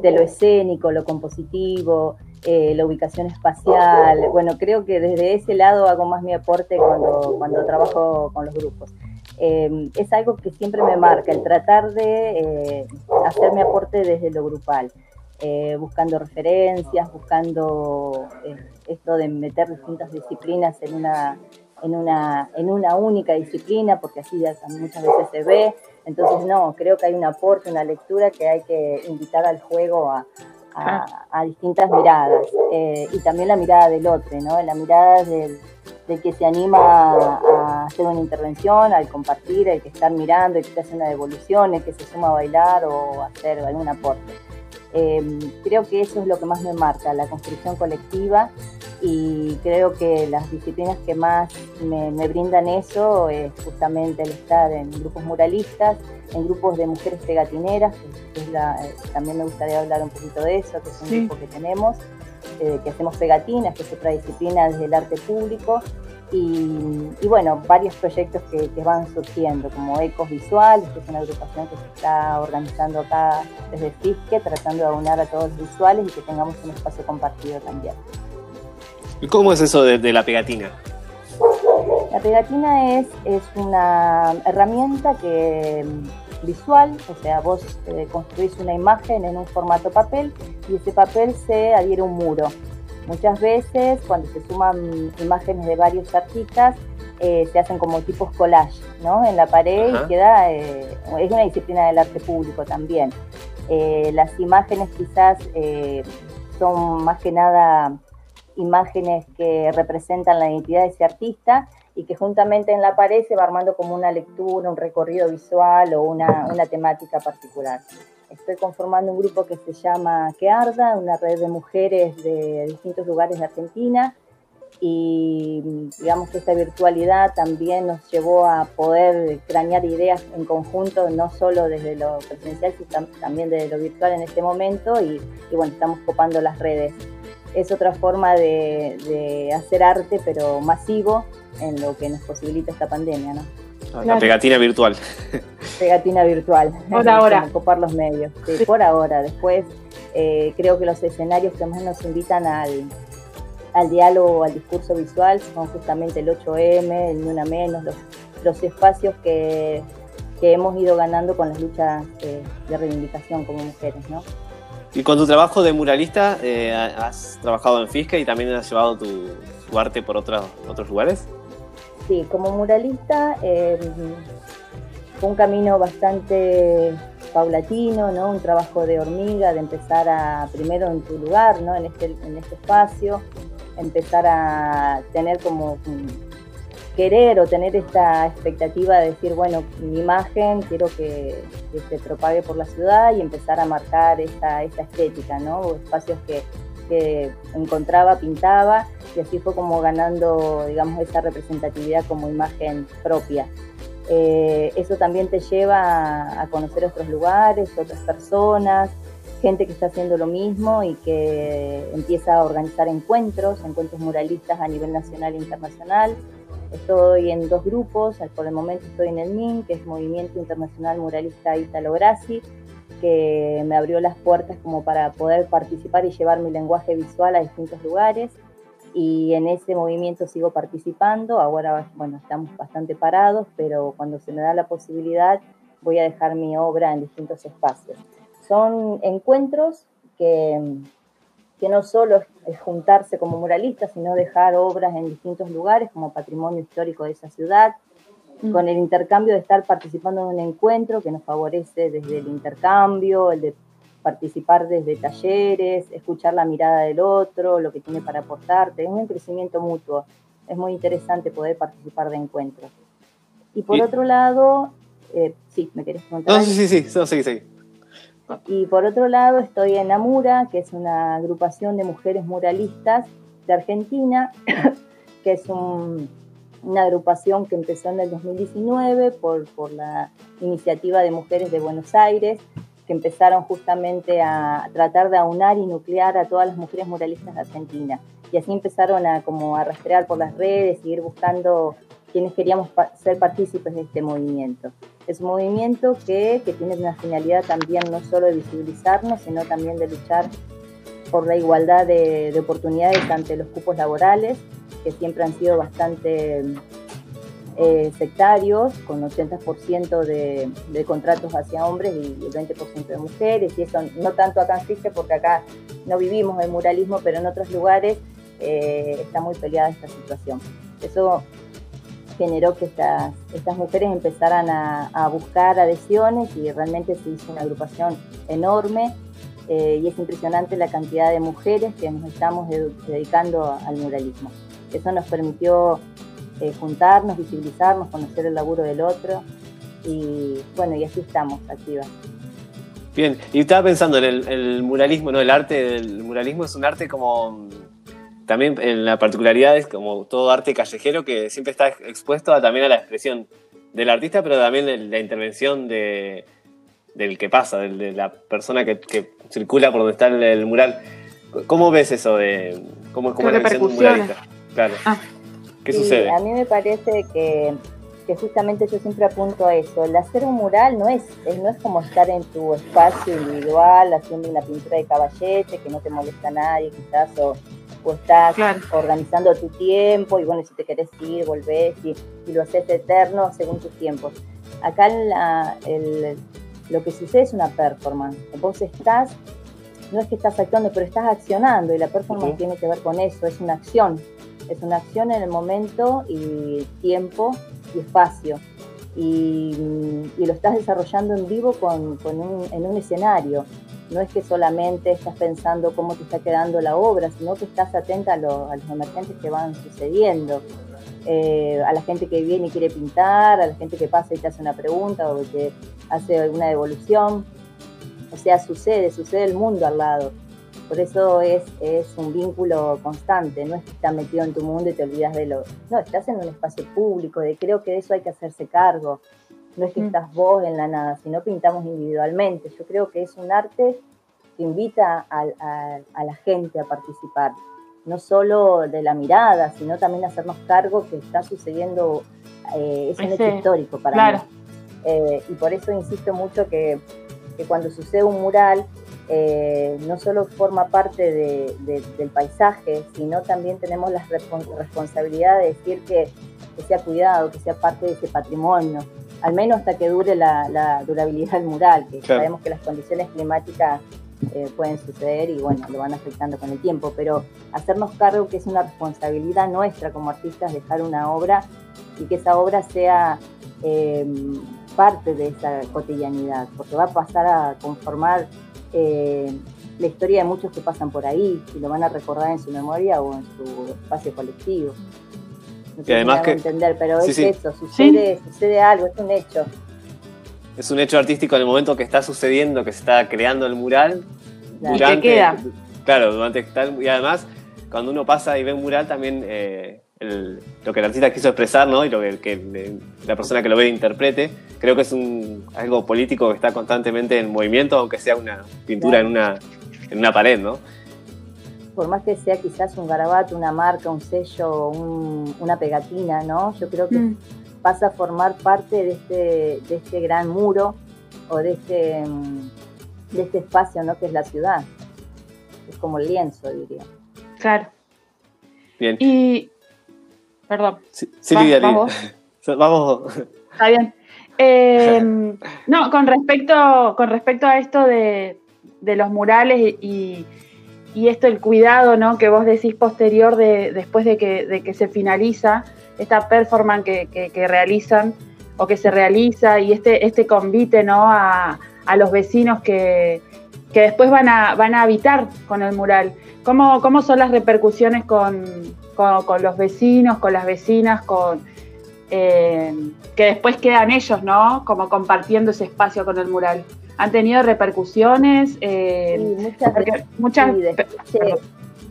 de lo escénico, lo compositivo, eh, la ubicación espacial, bueno, creo que desde ese lado hago más mi aporte cuando, cuando trabajo con los grupos. eh, es algo que siempre me marca, el tratar de eh, hacer mi aporte desde lo grupal, eh, buscando referencias, buscando eh, esto de meter distintas disciplinas en una, en, una, en una única disciplina, porque así ya muchas veces se ve. Entonces, no, creo que hay un aporte, una lectura que hay que invitar al juego a, a, a distintas miradas eh, y también la mirada del otro, ¿no? La mirada del, del que se anima a hacer una intervención, al compartir, el que está mirando, el que hace una devolución, el que se suma a bailar o a hacer algún aporte. Eh, creo que eso es lo que más me marca, la construcción colectiva y creo que las disciplinas que más me, me brindan eso es justamente el estar en grupos muralistas, en grupos de mujeres pegatineras, que es la, eh, también me gustaría hablar un poquito de eso, que es un Sí. grupo que tenemos, eh, que hacemos pegatinas, que es otra disciplina desde el arte público, y, y bueno, varios proyectos que, que van surgiendo, como Ecos Visuales, que es una agrupación que se está organizando acá desde FISCE, tratando de aunar a todos los visuales y que tengamos un espacio compartido también. ¿Y cómo es eso de, de la pegatina? La pegatina es, es una herramienta que visual, o sea, vos eh, construís una imagen en un formato papel y ese papel se adhiere a un muro. Muchas veces, cuando se suman imágenes de varios artistas, eh, se hacen como tipos collage, ¿no? En la pared Ajá. y queda, eh, es una disciplina del arte público también. Eh, las imágenes quizás eh, son más que nada imágenes que representan la identidad de ese artista y que juntamente en la pared se va armando como una lectura, un recorrido visual o una, una temática particular. Estoy conformando un grupo que se llama Que Arda, una red de mujeres de distintos lugares de Argentina y digamos que esta virtualidad también nos llevó a poder cranear ideas en conjunto, no solo desde lo presencial, sino tam- también desde lo virtual en este momento y, y bueno, estamos copando las redes. Es otra forma de, de hacer arte, pero masivo, en lo que nos posibilita esta pandemia, ¿no? La Claro. pegatina virtual. Pegatina virtual. Por ahora. Como copar los medios. Sí, por ahora. Después, eh, creo que los escenarios que más nos invitan al, al diálogo, al discurso visual, son justamente el 8M, el Ni Una Menos, los, los espacios que, que hemos ido ganando con las luchas eh, de reivindicación como mujeres, ¿no? Y con tu trabajo de muralista, eh, has trabajado en Fisca y también has llevado tu, arte por otros otros lugares. Sí, como muralista eh, fue un camino bastante paulatino, ¿no? Un trabajo de hormiga, de empezar a, primero en tu lugar, ¿no? En este, en este espacio, empezar a tener como querer o tener esta expectativa de decir, bueno, mi imagen quiero que, que se propague por la ciudad y empezar a marcar esa, esa estética, ¿no? Espacios que, que encontraba, pintaba y así fue como ganando, digamos, esa representatividad como imagen propia. Eh, eso también te lleva a conocer otros lugares, otras personas, gente que está haciendo lo mismo y que empieza a organizar encuentros, encuentros muralistas a nivel nacional e internacional. Estoy en dos grupos, por el momento estoy en el MIN, que es Movimiento Internacional Muralista Italo Grassi, que me abrió las puertas como para poder participar y llevar mi lenguaje visual a distintos lugares. Y en ese movimiento sigo participando. Ahora, bueno, estamos bastante parados, pero cuando se me da la posibilidad voy a dejar mi obra en distintos espacios. Son encuentros que, que no solo es, juntarse como muralistas, sino dejar obras en distintos lugares como patrimonio histórico de esa ciudad, con el intercambio de estar participando en un encuentro que nos favorece desde el intercambio, el de participar desde talleres, escuchar la mirada del otro, lo que tiene para aportarte, es un crecimiento mutuo. Es muy interesante poder participar de encuentros. Y por Y- otro lado, eh, sí, me querés preguntar. No, sí, sí, sí, no, sí, sí. Y por otro lado estoy en Amura, que es una agrupación de mujeres muralistas de Argentina, que es un- una agrupación que empezó en el 2019 por, por la iniciativa de mujeres de Buenos Aires, que empezaron justamente a tratar de aunar y nuclear a todas las mujeres muralistas de Argentina. Y así empezaron a como a rastrear por las redes y ir buscando quienes queríamos ser partícipes de este movimiento. Es un movimiento que, que tiene una finalidad también no solo de visibilizarnos, sino también de luchar por la igualdad de, de oportunidades ante los cupos laborales, que siempre han sido bastante eh, sectarios, con 80% de, contratos hacia hombres y el 20% de mujeres, y eso no tanto acá en porque acá no vivimos el muralismo, pero en otros lugares eh, está muy peleada esta situación. Eso generó que estas, estas mujeres empezaran a, buscar adhesiones y realmente se hizo una agrupación enorme eh, y es impresionante la cantidad de mujeres que nos estamos dedicando al muralismo. Eso nos permitió eh, juntarnos, visibilizarnos, conocer el laburo del otro y bueno, y así estamos activas. Bien, y estaba pensando en el, el muralismo, ¿no? El arte del muralismo es un arte como. También en la particularidad es como todo arte callejero que siempre está expuesto a- también a la expresión del artista, pero también de la intervención de, del que pasa, del- de, la persona que, que circula por donde está el, el mural. ¿Cómo ves eso de cómo, cómo ¿Qué es la visión de un muralista? Claro. Ah. ¿Qué Y sucede? A mí me parece que, que justamente yo siempre apunto a eso. El hacer un mural no es, es- no es como estar en tu espacio individual haciendo una pintura de caballete que no te molesta a nadie quizás o, o estás Claro. organizando tu tiempo y bueno, si te querés ir, volvés y, y lo haces eterno según tus tiempos. Acá la- el- lo que sucede es una performance. Vos estás, no es que estás actuando, pero estás accionando y la performance tiene que ver con eso, es una acción. Es una acción en el momento y tiempo y espacio. Y, y lo estás desarrollando en vivo con, con un- en un escenario. No es que solamente estás pensando cómo te está quedando la obra, sino que estás atenta a, lo- los emergentes que van sucediendo. Eh, a la gente que viene y quiere pintar, a la gente que pasa y te hace una pregunta o que hace una devolución. O sea, sucede, sucede el mundo al lado. Por eso es, un vínculo constante, no es que estás metido en tu mundo y te olvidas de lo... No, estás en un espacio público, creo que de eso hay que hacerse cargo. No es que Mm. estás vos en la nada, sino pintamos individualmente. Yo creo que es un arte que invita a, a la gente a participar, no solo de la mirada, sino también hacernos cargo que está sucediendo, eh, es un Ese- hecho histórico para claro. mí. Eh, y por eso insisto mucho que, que cuando sucede un mural, eh, no solo forma parte de- de- del paisaje, sino también tenemos la respon- responsabilidad de decir que, que sea cuidado, que sea parte de ese patrimonio, al menos hasta que dure la, la durabilidad del mural, que Claro. sabemos que las condiciones climáticas eh, pueden suceder y bueno, lo van afectando con el tiempo, pero hacernos cargo que es una responsabilidad nuestra como artistas dejar una obra y que esa obra sea eh, parte de esa cotidianidad, porque va a pasar a conformar eh, la historia de muchos que pasan por ahí y lo van a recordar en su memoria o en su espacio colectivo. No sé Y además si que- entender, pero sí, es sí. eso, sucede, sucede algo, es un hecho. Es un hecho artístico en el momento que está sucediendo, que se está creando el mural. Claro. Y que queda. Claro, durante tal- y además, cuando uno pasa y ve un mural, también eh, el- lo que el artista quiso expresar, ¿no? Y lo que, que la persona que lo ve interprete, creo que es un, algo político que está constantemente en movimiento, aunque sea una pintura Claro. en, una, en una pared, ¿no? Por más que sea quizás un garabato, una marca, un sello, un- una pegatina, ¿no? Yo creo que Mm. pasa a formar parte de este, de este gran muro o de este, mm, de este espacio, ¿no? Que es la ciudad. Es como el lienzo, diría. Claro. Bien. Y. Perdón, Sí, sí, Va- Lidia, va Lidia. vos. Vamos. está bien. Eh, no, con respecto, con respecto a esto de, de los murales y, y esto, el cuidado ¿no? que vos decís posterior de, después de que, de que se finaliza esta performance que, que- realizan o que se realiza y este, este convite ¿no? a, a los vecinos que, que después van a, van a habitar con el mural. ¿Cómo, cómo son las repercusiones con, con- con los vecinos, con las vecinas, con, eh, que después quedan ellos, ¿no? Como compartiendo ese espacio con el mural. ¿Han tenido repercusiones? Eh, Y muchas muchas, sí, sí,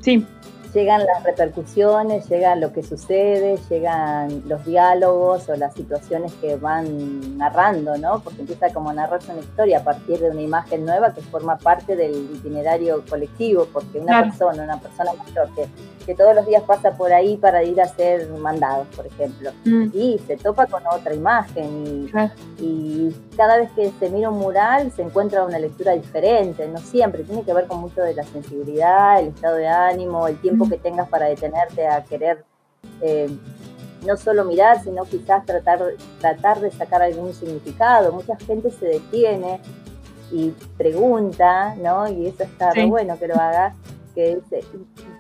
sí, llegan las repercusiones, llega lo que sucede, llegan los diálogos o las situaciones que van narrando, ¿no? Porque empieza como a narrarse una historia a partir de una imagen nueva que forma parte del itinerario colectivo, porque una Claro. persona, una persona mayor que, que todos los días pasa por ahí para ir a hacer mandados, por ejemplo, Mm, y se topa con otra imagen y claro. y cada vez que se mira un mural se encuentra una lectura diferente, no siempre, tiene que ver con mucho de la sensibilidad, el estado de ánimo, el tiempo que tengas para detenerte a querer eh, no solo mirar, sino quizás tratar, tratar de sacar algún significado. Mucha gente se detiene y pregunta, ¿no? Y eso está Sí. bueno que lo haga, que dice,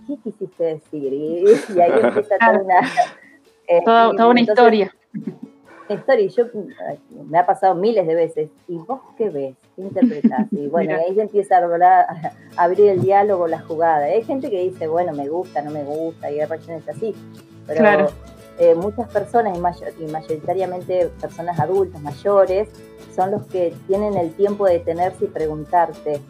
¿qué quisiste decir? Y, y ahí empieza toda una... eh, Toda, y toda una entonces- historia. Historia, y yo me ha pasado miles de veces. ¿Y vos qué ves? ¿Qué interpretás? Y bueno, ahí se empieza a, hablar- a abrir el diálogo, la jugada. Hay gente que dice, bueno, me gusta, no me gusta, y hay reacciones así. Pero Claro. eh, muchas personas, y, mayor- y mayoritariamente personas adultas, mayores, son los que tienen el tiempo de detenerse y preguntarte.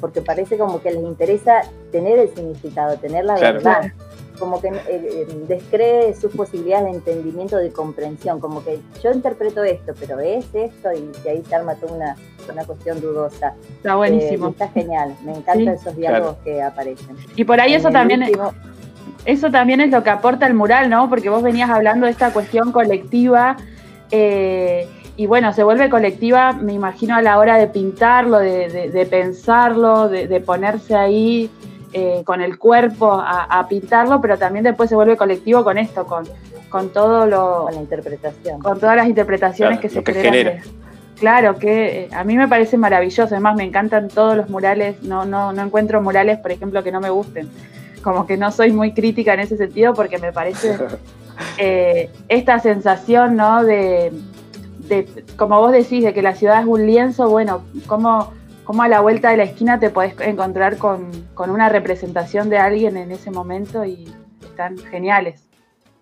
Porque parece como que les interesa tener el significado, tener la Claro. verdad como que eh, eh, descree sus posibilidades de entendimiento, de comprensión, como que yo interpreto esto, pero es esto, y, ahí se arma toda una, una cuestión dudosa. Está Eh, buenísimo. está genial, me encantan Sí. esos diálogos que aparecen. Y por ahí En eso también, último- eso también es lo que aporta el mural, ¿no? Porque vos venías hablando de esta cuestión colectiva eh, y bueno, se vuelve colectiva, me imagino, a la hora de pintarlo, de, de- de pensarlo, de, de ponerse ahí eh, con el cuerpo a, a pintarlo, pero también después se vuelve colectivo con esto, con, con todo lo, con la interpretación. con todas las interpretaciones Claro, que se que generan. de- Claro, que eh, a mí me parece maravilloso, además me encantan todos los murales, no, no, no encuentro murales, por ejemplo, que no me gusten. Como que no soy muy crítica en ese sentido porque me parece eh, esta sensación, ¿no? De, de, como vos decís, de que la ciudad es un lienzo, bueno, como, como a la vuelta de la esquina te podés encontrar con, con una representación de alguien en ese momento y están geniales.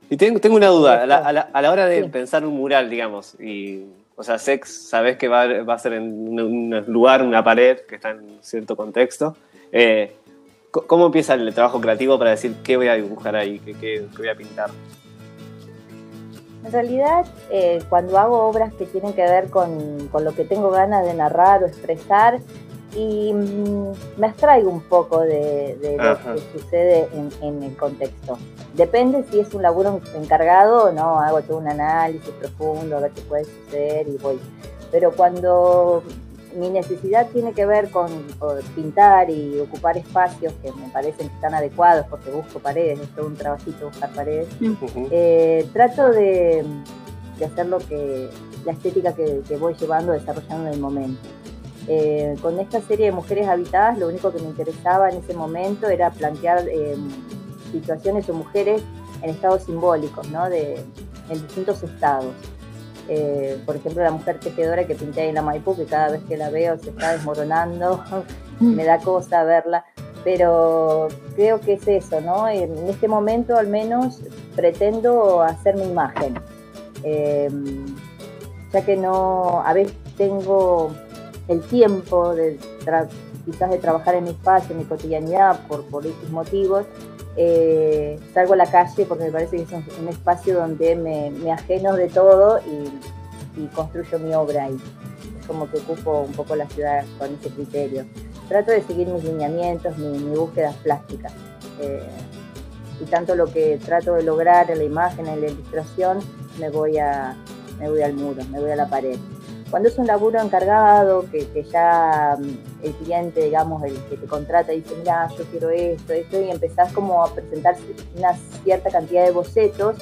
Y tengo, tengo una duda, a la, a la- a la hora de Sí. pensar un mural, digamos, y, o sea, Sex, sabes que va, va a ser en un, un lugar, una pared, que está en cierto contexto. Eh, ¿Cómo empieza el trabajo creativo para decir qué voy a dibujar ahí, qué, qué- qué voy a pintar? En realidad, eh, cuando hago obras que tienen que ver con, con lo que tengo ganas de narrar o expresar, y mm, me abstraigo un poco de, de lo Ajá. que sucede en, en el contexto. Depende si es un laburo encargado o no, hago todo un análisis profundo, a ver qué puede suceder y voy. Pero cuando mi necesidad tiene que ver con, con pintar y ocupar espacios que me parecen que están adecuados, porque busco paredes, es todo un trabajito buscar paredes, eh, trato de, de hacer lo que, la estética que, que voy llevando, desarrollando en el momento. Eh, con esta serie de mujeres habitadas, lo único que me interesaba en ese momento era plantear eh, situaciones o mujeres en estados simbólicos, ¿no? de, en distintos estados. Eh, por ejemplo, la mujer tejedora que pinté ahí en la Maipú, que cada vez que la veo se está desmoronando, me da cosa verla, pero creo que es eso, ¿no? En este momento al menos pretendo hacer mi imagen, Eh, ya que no, a veces tengo el tiempo de quizás de trabajar en mi espacio, en mi cotidianidad, por, por X motivos, eh, salgo a la calle porque me parece que es un, espacio donde me, me ajeno de todo y, y construyo mi obra. Es como que ocupo un poco la ciudad con ese criterio. Trato de seguir mis lineamientos, mi, mi búsqueda plástica. Eh, y tanto lo que trato de lograr en la imagen, en la ilustración, me voy, a, me voy al muro, me voy a la pared. Cuando es un laburo encargado, que, que ya mm, el cliente, digamos, el que te contrata, dice, mira, yo quiero esto, esto, y empezás como a presentar una cierta cantidad de bocetos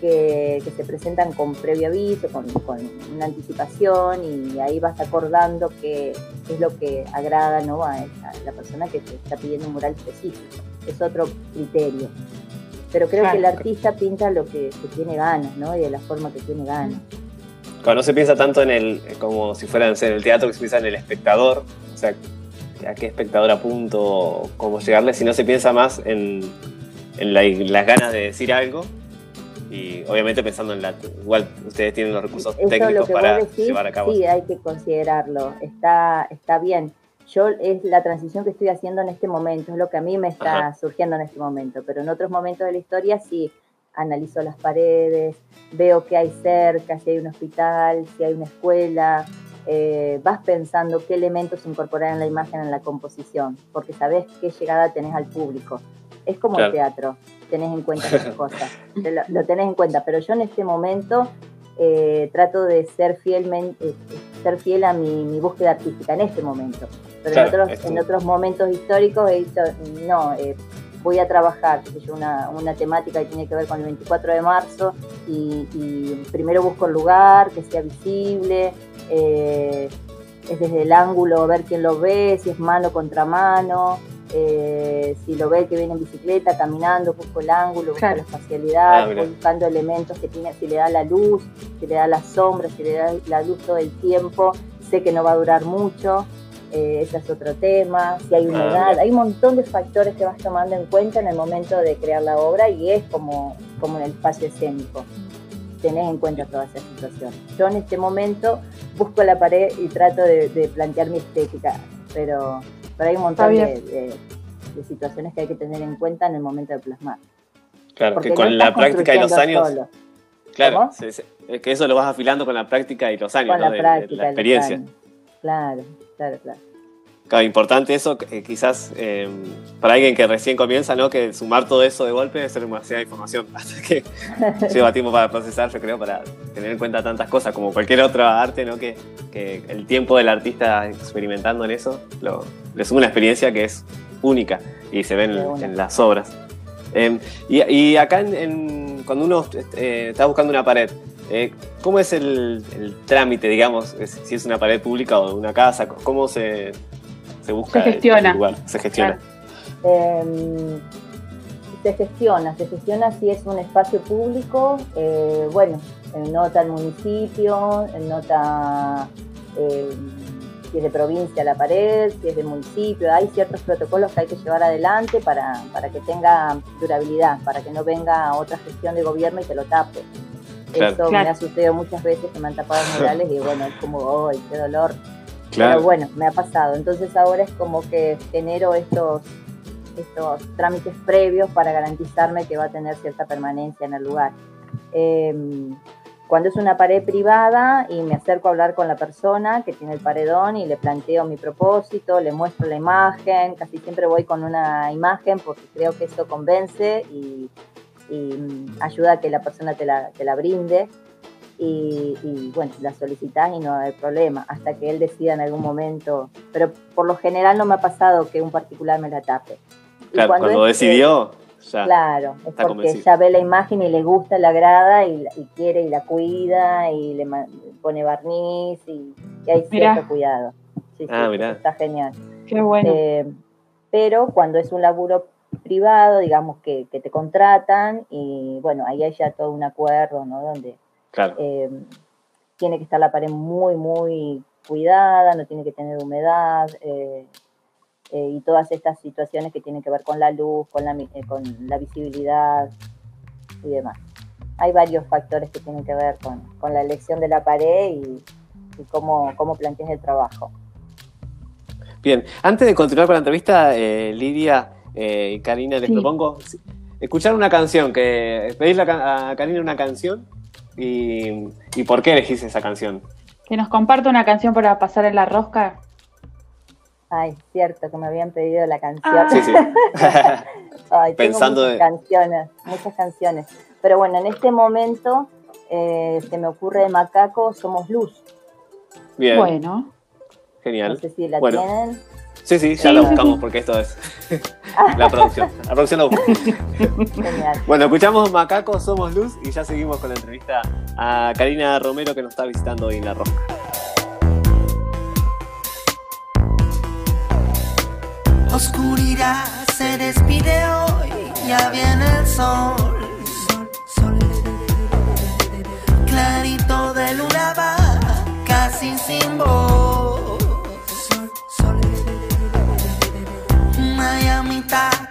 que, que se presentan con previo aviso, con, con una anticipación, y ahí vas acordando qué qué es lo que agrada ¿no? a, esa- a la persona que te está pidiendo un mural específico. Es otro criterio. Pero creo Claro. que el artista pinta lo que, que tiene ganas, ¿no? Y de la forma que tiene ganas. Cuando no se piensa tanto en el, como si fuera en el teatro, que se piensa en el espectador, o sea, a qué espectador apunto, cómo llegarle, sino se piensa más en, en la- las ganas de decir algo y obviamente pensando en la... Igual ustedes tienen los recursos Eso lo técnicos que para decís, llevar a cabo. sí, hay que considerarlo. Está, está bien. Yo es la transición que estoy haciendo en este momento, es lo que a mí me está Ajá. surgiendo en este momento, pero en otros momentos de la historia sí analizo las paredes, veo qué hay cerca, si hay un hospital, si hay una escuela, eh, vas pensando qué elementos incorporar en la imagen, en la composición, porque sabes qué llegada tenés al público. Es como Claro. el teatro, tenés en cuenta esas cosas, lo, lo tenés en cuenta, pero yo en este momento eh, trato de ser, eh, ser fiel a mi, mi búsqueda artística en este momento. Pero Claro, en, otros, en otros momentos históricos he dicho, no, eh, voy a trabajar qué sé yo, una, una temática que tiene que ver con el 24 de marzo y, y primero busco el lugar, que sea visible, eh, es desde el ángulo ver quién lo ve, si es mano contra mano, eh, si lo ve que viene en bicicleta, caminando, busco el ángulo, busco Claro. la espacialidad, Ah, buscando elementos que tiene, si le da la luz, si le da la sombra, si le da la luz todo el tiempo, sé que no va a durar mucho, eh, ese es otro tema, si hay Ah, humedad, mira. hay un montón de factores que vas tomando en cuenta en el momento de crear la obra y es como, como en el espacio escénico. Tenés en cuenta toda esa situación. Yo en este momento busco la pared y trato de, de plantear mi estética, pero, pero hay un montón de, de- de situaciones que hay que tener en cuenta en el momento de plasmar. Claro, Porque que con no la práctica y los años. solo, Claro, se- es que eso lo vas afilando con la práctica y los años, con ¿no? la De- de práctica, la experiencia. años. Claro, claro, claro. Claro, importante eso, eh, quizás eh, para alguien que recién comienza, ¿no? Que sumar todo eso de golpe debe ser demasiada información. Así que lleva tiempo para procesar, yo creo, para tener en cuenta tantas cosas, como cualquier otra arte, ¿no? Que, que el tiempo del artista experimentando en eso lo, le suma una experiencia que es única y se ve en, las obras. Eh, y, y acá, en, en- cuando uno eh, está buscando una pared, eh, ¿cómo es el, el trámite, digamos, si es una pared pública o de una casa? ¿Cómo se, se busca Se gestiona. el lugar? Se gestiona. Eh, se gestiona, se gestiona si es un espacio público, eh, bueno, en nota el municipio, en nota eh, si es de provincia la pared, si es de municipio, hay ciertos protocolos que hay que llevar adelante para, para que tenga durabilidad, para que no venga otra gestión de gobierno y te lo tape. Claro. Eso Claro. me ha sucedido muchas veces que me han tapado murales y bueno, es como, ¡ay, qué dolor! Claro. Pero bueno, me ha pasado. Entonces ahora es como que genero estos, estos trámites previos para garantizarme que va a tener cierta permanencia en el lugar. Eh, cuando es una pared privada y me acerco a hablar con la persona que tiene el paredón y le planteo mi propósito, le muestro la imagen, casi siempre voy con una imagen porque creo que eso convence y, y, ayuda a que la persona te la, te la brinde y, y, bueno, la solicitas y no hay problema, hasta que él decida en algún momento. Pero por lo general no me ha pasado que un particular me la tape. Y Claro, cuando, es, decidió, ya. claro, es está porque convencido. ya ve la imagen y le gusta, le agrada y, la- y quiere y la cuida y le pone barniz y, y hay Mirá. cierto cuidado. Sí, sí, Ah, eso mirá. está genial. Qué bueno. Eh, pero cuando es un laburo privado, digamos que, que te contratan y bueno, ahí hay ya todo un acuerdo, ¿no? Donde Claro. eh, tiene que estar la pared muy, muy cuidada, no tiene que tener humedad eh, eh, y todas estas situaciones que tienen que ver con la luz, con la, con la visibilidad y demás. Hay varios factores que tienen que ver con, con la elección de la pared y, y cómo, cómo planteas el trabajo. Bien, antes de continuar con la entrevista, eh, Lidia eh, Karina, les Sí. propongo escuchar una canción, que pedirle a, Karina una canción y, y por qué elegís esa canción. Que nos comparte una canción para pasar en la rosca. Ay, cierto que me habían pedido la canción. Ah. Sí, sí. Ay, tengo Pensando muchas de- canciones, muchas canciones. Pero bueno, en este momento eh, se me ocurre de Macaco Somos Luz. Bien, Bueno, No genial. sé si la Bueno. tienen. Sí, sí, ya Sí, la buscamos sí. porque esto es la producción. La producción la busca. Genial. Bueno, escuchamos Macaco, Somos Luz y ya seguimos con la entrevista a Karina Romero que nos está visitando hoy en La Roja. Oscuridad se despide hoy, ya viene el sol. Clarito de luna va, casi sin voz.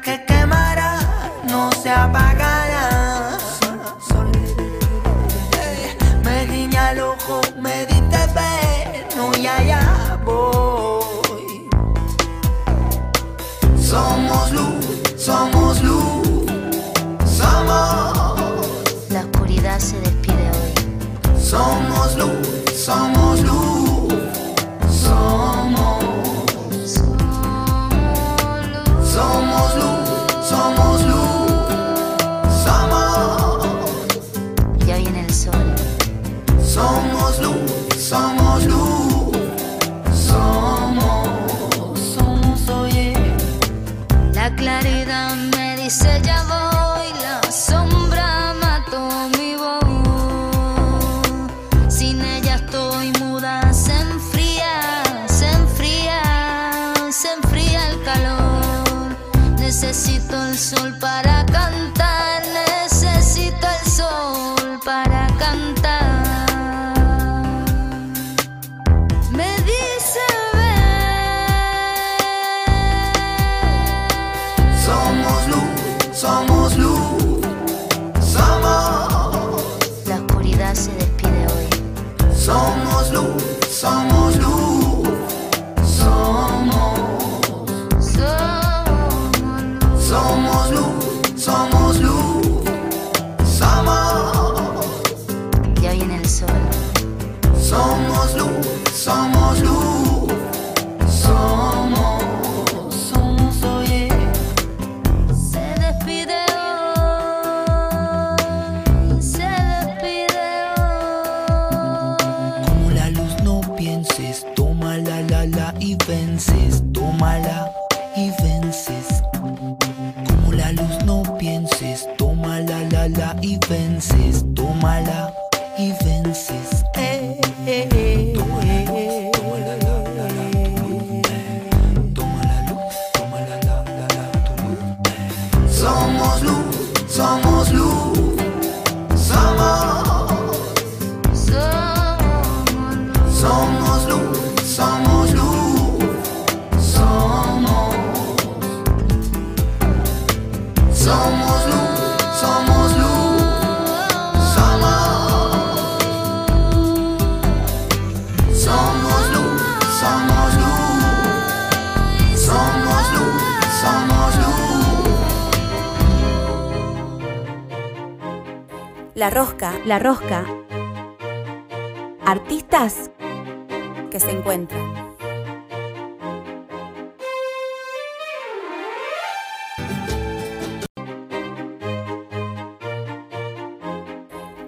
Que quemará, no se apagará. Me guiña el ojo, me diste no y allá voy. Somos luz, somos luz, somos, La oscuridad se despide hoy. somos luz, somos somos luz, somos luz, La rosca. Artistas que se encuentran.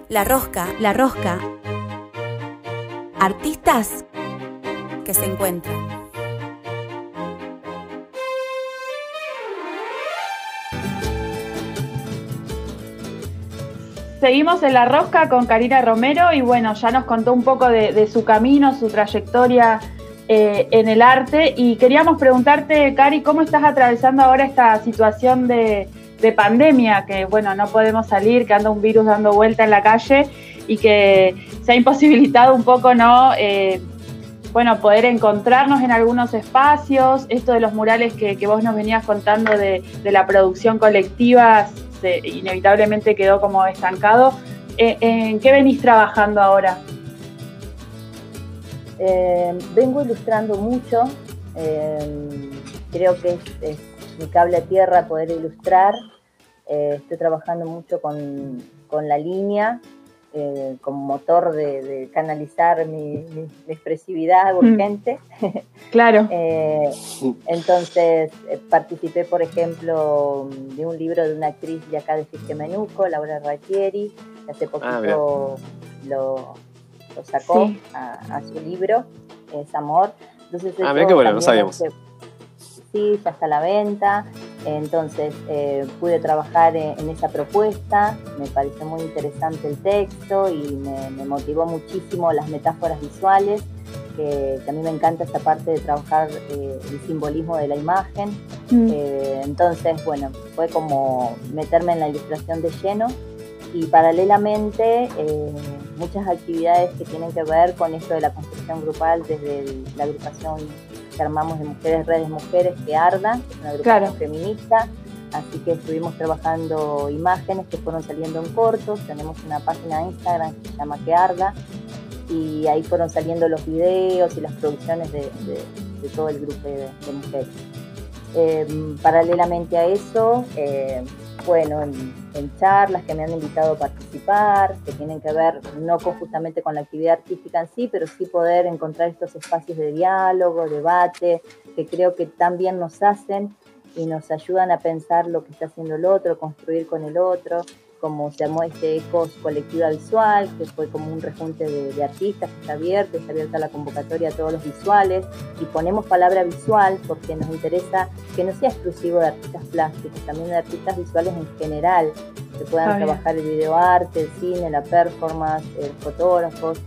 La rosca, la rosca. Artistas que se encuentran. Seguimos en la rosca con Karina Romero y bueno, ya nos contó un poco de, su camino, su trayectoria eh, en el arte y queríamos preguntarte, Cari, ¿cómo estás atravesando ahora esta situación de, de pandemia? Que bueno, no podemos salir, que anda un virus dando vuelta en la calle y que se ha imposibilitado un poco, ¿no? Eh, bueno, poder encontrarnos en algunos espacios, esto de los murales que, vos nos venías contando de la producción colectiva, inevitablemente quedó como estancado. Eh, ¿En qué venís trabajando ahora? Eh, vengo ilustrando mucho. eh, creo que es, mi cable a tierra poder ilustrar. Estoy trabajando mucho con, con la línea eh, como motor de, de canalizar mi, mi- mi expresividad urgente. Claro. Eh, entonces eh, participé, por ejemplo, de un libro de una actriz de acá de Fisquemenuco, Laura Ratieri, que hace Ah, poquito lo, lo sacó Sí. a, a su libro, es Amor. Entonces, Ah, qué bueno, no sabíamos. hace- Sí, ya está a la venta. Entonces eh, pude trabajar en, en esa propuesta. Me pareció muy interesante el texto y me, me motivó muchísimo las metáforas visuales, que, que a mí me encanta esta parte de trabajar eh, el simbolismo de la imagen. Mm. Eh, entonces, bueno, fue como meterme en la ilustración de lleno y paralelamente eh, muchas actividades que tienen que ver con esto de la construcción grupal desde el- la agrupación que armamos de mujeres, redes mujeres que arda, que es una agrupación Claro. feminista. Así que estuvimos trabajando imágenes que fueron saliendo en cortos. Tenemos una página de Instagram que se llama Que Arda y ahí fueron saliendo los videos y las producciones de, de- de todo el grupo de, de mujeres. Eh, paralelamente a eso, eh, bueno, en, en charlas que me han invitado a participar, que tienen que ver no con, justamente con la actividad artística en sí, pero sí poder encontrar estos espacios de diálogo, debate, que creo que también nos hacen y nos ayudan a pensar lo que está haciendo el otro, construir con el otro, como se llamó este Ecos Colectiva Visual, que fue como un rejunte de, de artistas que está abierto, está abierta la convocatoria a todos los visuales, y ponemos palabra visual porque nos interesa que no sea exclusivo de artistas plásticos, también de artistas visuales en general, que puedan trabajar el videoarte, el cine, la performance, los fotógrafos.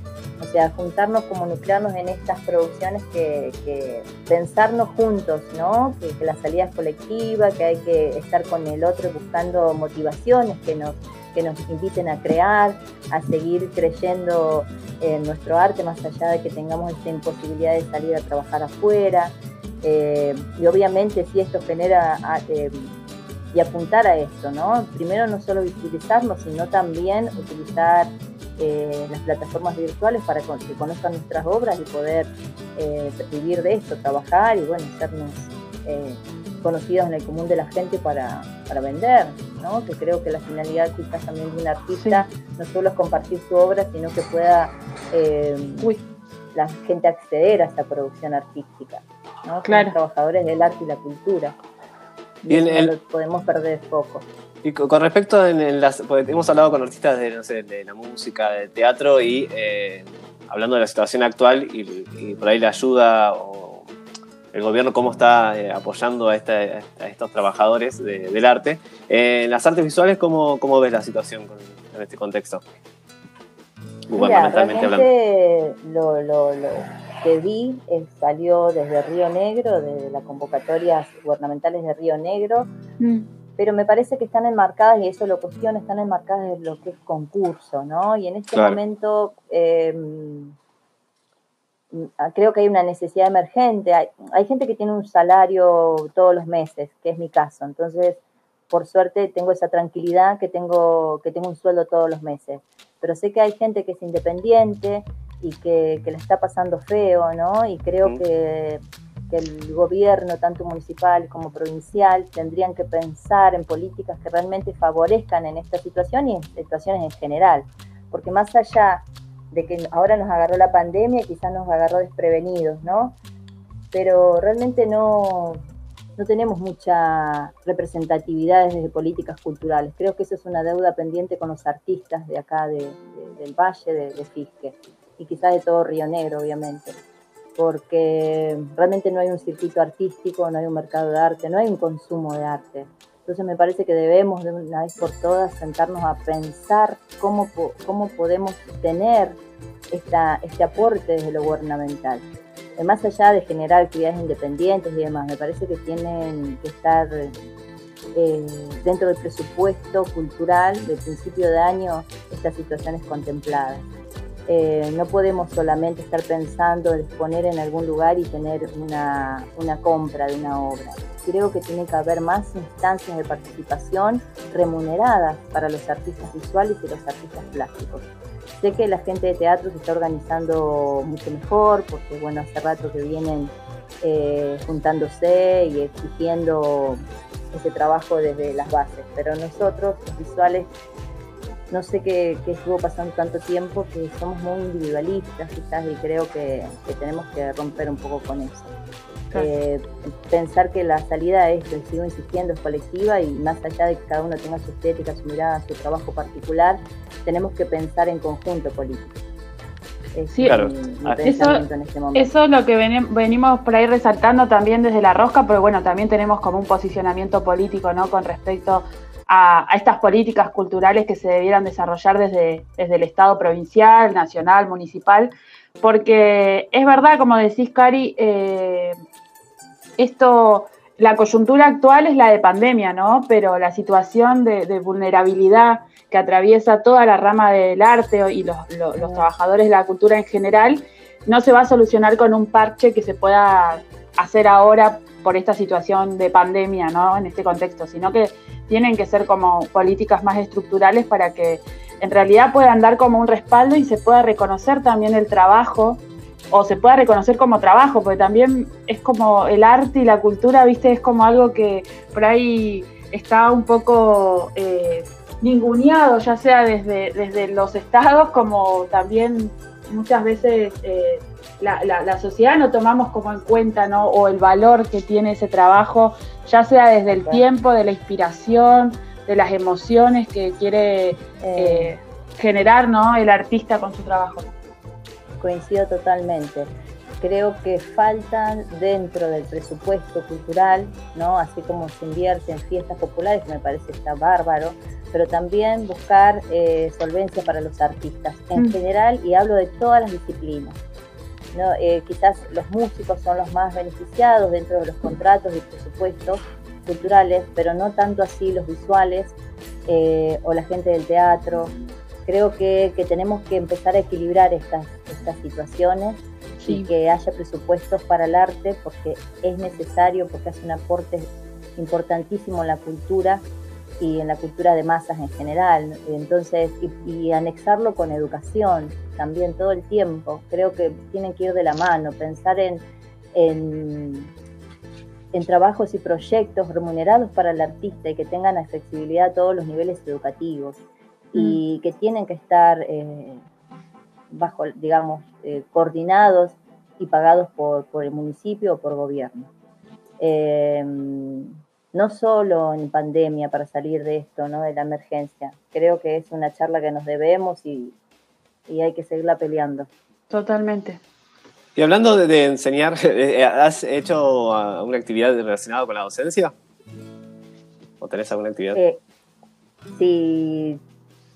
O sea, juntarnos como nuclearnos en estas producciones que, pensarnos juntos, ¿no? Que, la salida es colectiva, que hay que estar con el otro buscando motivaciones que nos, que nos inviten a crear, a seguir creyendo en nuestro arte, más allá de que tengamos esta imposibilidad de salir a trabajar afuera. Eh, y obviamente si esto genera a- eh, y apuntar a esto, ¿no? Primero no solo utilizarlo, sino también utilizar eh, las plataformas virtuales para con- que conozcan nuestras obras y poder eh, vivir de esto, trabajar y bueno, hacernos eh, conocidos en el común de la gente para, para vender, ¿no? Que creo que la finalidad quizás también de un artista no solo es compartir su obra, sino que pueda eh, la gente acceder a esa producción artística, ¿no? Claro. trabajadores del arte y la cultura. Y no el- lo podemos perder de foco. Y co- con respecto en, en las. porque hemos hablado con artistas de, no sé, de la música, del teatro y eh, hablando de la situación actual y, y por ahí la ayuda o el gobierno cómo está eh, apoyando a, esta- a estos trabajadores de- del arte. Eh, en las artes visuales, ¿cómo, cómo ves la situación con- en este contexto? Mira, Gubernamentalmente hablando. realmente lo, lo- lo que vi eh, salió desde Río Negro, de las convocatorias gubernamentales de Río Negro, Mm. Pero me parece que están enmarcadas, y eso lo cuestiono, están enmarcadas en lo que es concurso, ¿no? Y en este Claro. momento eh, mm, creo que hay una necesidad emergente. Hay, hay gente que tiene un salario todos los meses, que es mi caso. Entonces, por suerte, tengo esa tranquilidad que tengo, que tengo un sueldo todos los meses. Pero sé que hay gente que es independiente y que, que le está pasando feo, ¿no? Y creo Mm. que, que el gobierno, tanto municipal como provincial, tendrían que pensar en políticas que realmente favorezcan en esta situación y en situaciones en general. Porque más allá de que ahora nos agarró la pandemia, quizás nos agarró desprevenidos, ¿no? Pero realmente no, no tenemos mucha representatividad desde políticas culturales. Creo que eso es una deuda pendiente con los artistas de acá, de- de- del Valle, de Fisque, y quizás de todo Río Negro, obviamente, porque realmente no hay un circuito artístico, no hay un mercado de arte, no hay un consumo de arte. Entonces me parece que debemos de una vez por todas sentarnos a pensar cómo, cómo podemos tener esta, este aporte desde lo gubernamental. Eh, Más allá de generar actividades independientes y demás, me parece que tienen que estar eh, dentro del presupuesto cultural del principio de año estas situaciones contempladas. Eh, no podemos solamente estar pensando en exponer en algún lugar y tener una, una compra de una obra. Creo que tiene que haber más instancias de participación remuneradas para los artistas visuales y los artistas plásticos. Sé que la gente de teatro se está organizando mucho mejor porque, bueno, hace rato que vienen eh, juntándose y exigiendo ese trabajo desde las bases, pero nosotros, los visuales, no sé qué, qué estuvo pasando tanto tiempo que somos muy individualistas quizás y creo que, que tenemos que romper un poco con eso. Eh, pensar que la salida es, que sigo insistiendo, es colectiva y más allá de que cada uno tenga su estética, su mirada, su trabajo particular, tenemos que pensar en conjunto político. Es Sí, Claro. Ah. pensamiento en este momento. Eso es lo que veni- venimos por ahí resaltando también desde la rosca, pero bueno, también tenemos como un posicionamiento político, ¿no? Con respecto a, a estas políticas culturales que se debieran desarrollar desde, desde el Estado provincial, nacional, municipal, porque es verdad, como decís, Cari, eh, esto, la coyuntura actual es la de pandemia, ¿no? Pero la situación de, de vulnerabilidad que atraviesa toda la rama del arte y los, los- los trabajadores de la cultura en general, no se va a solucionar con un parche que se pueda hacer ahora por esta situación de pandemia, ¿no? En este contexto, sino que tienen que ser como políticas más estructurales para que en realidad puedan dar como un respaldo y se pueda reconocer también el trabajo o se pueda reconocer como trabajo, porque también es como el arte y la cultura, viste, es como algo que por ahí está un poco eh, ninguneado, ya sea desde, desde los estados como también muchas veces eh, la, la- la sociedad no tomamos como en cuenta, ¿no? O el valor que tiene ese trabajo, ya sea desde el tiempo, de la inspiración, de las emociones que quiere eh, generar, ¿no? El artista con su trabajo. Coincido totalmente. Creo que faltan dentro del presupuesto cultural, ¿no? Así como se invierte en fiestas populares, que me parece que está bárbaro, pero también buscar eh, solvencia para los artistas en Mm. general y hablo de todas las disciplinas. ¿No? Eh, quizás los músicos son los más beneficiados dentro de los contratos y presupuestos culturales, pero no tanto así los visuales eh, o la gente del teatro. Creo que, que tenemos que empezar a equilibrar estas, estas situaciones y que haya presupuestos para el arte porque es necesario, porque hace un aporte importantísimo en la cultura y en la cultura de masas en general. Entonces, y, y anexarlo con educación también todo el tiempo. Creo que tienen que ir de la mano, pensar en, en, en trabajos y proyectos remunerados para el artista y que tengan accesibilidad a todos los niveles educativos y que tienen que estar eh, bajo, digamos, eh, coordinados y pagados por, por el municipio o por gobierno. Eh, no solo en pandemia para salir de esto, ¿no? de la emergencia. Creo que es una charla que nos debemos y, y hay que seguirla peleando. totalmente. Y hablando de, de enseñar, eh, ¿has hecho alguna actividad relacionada con la docencia? ¿O tenés alguna actividad? Eh, si,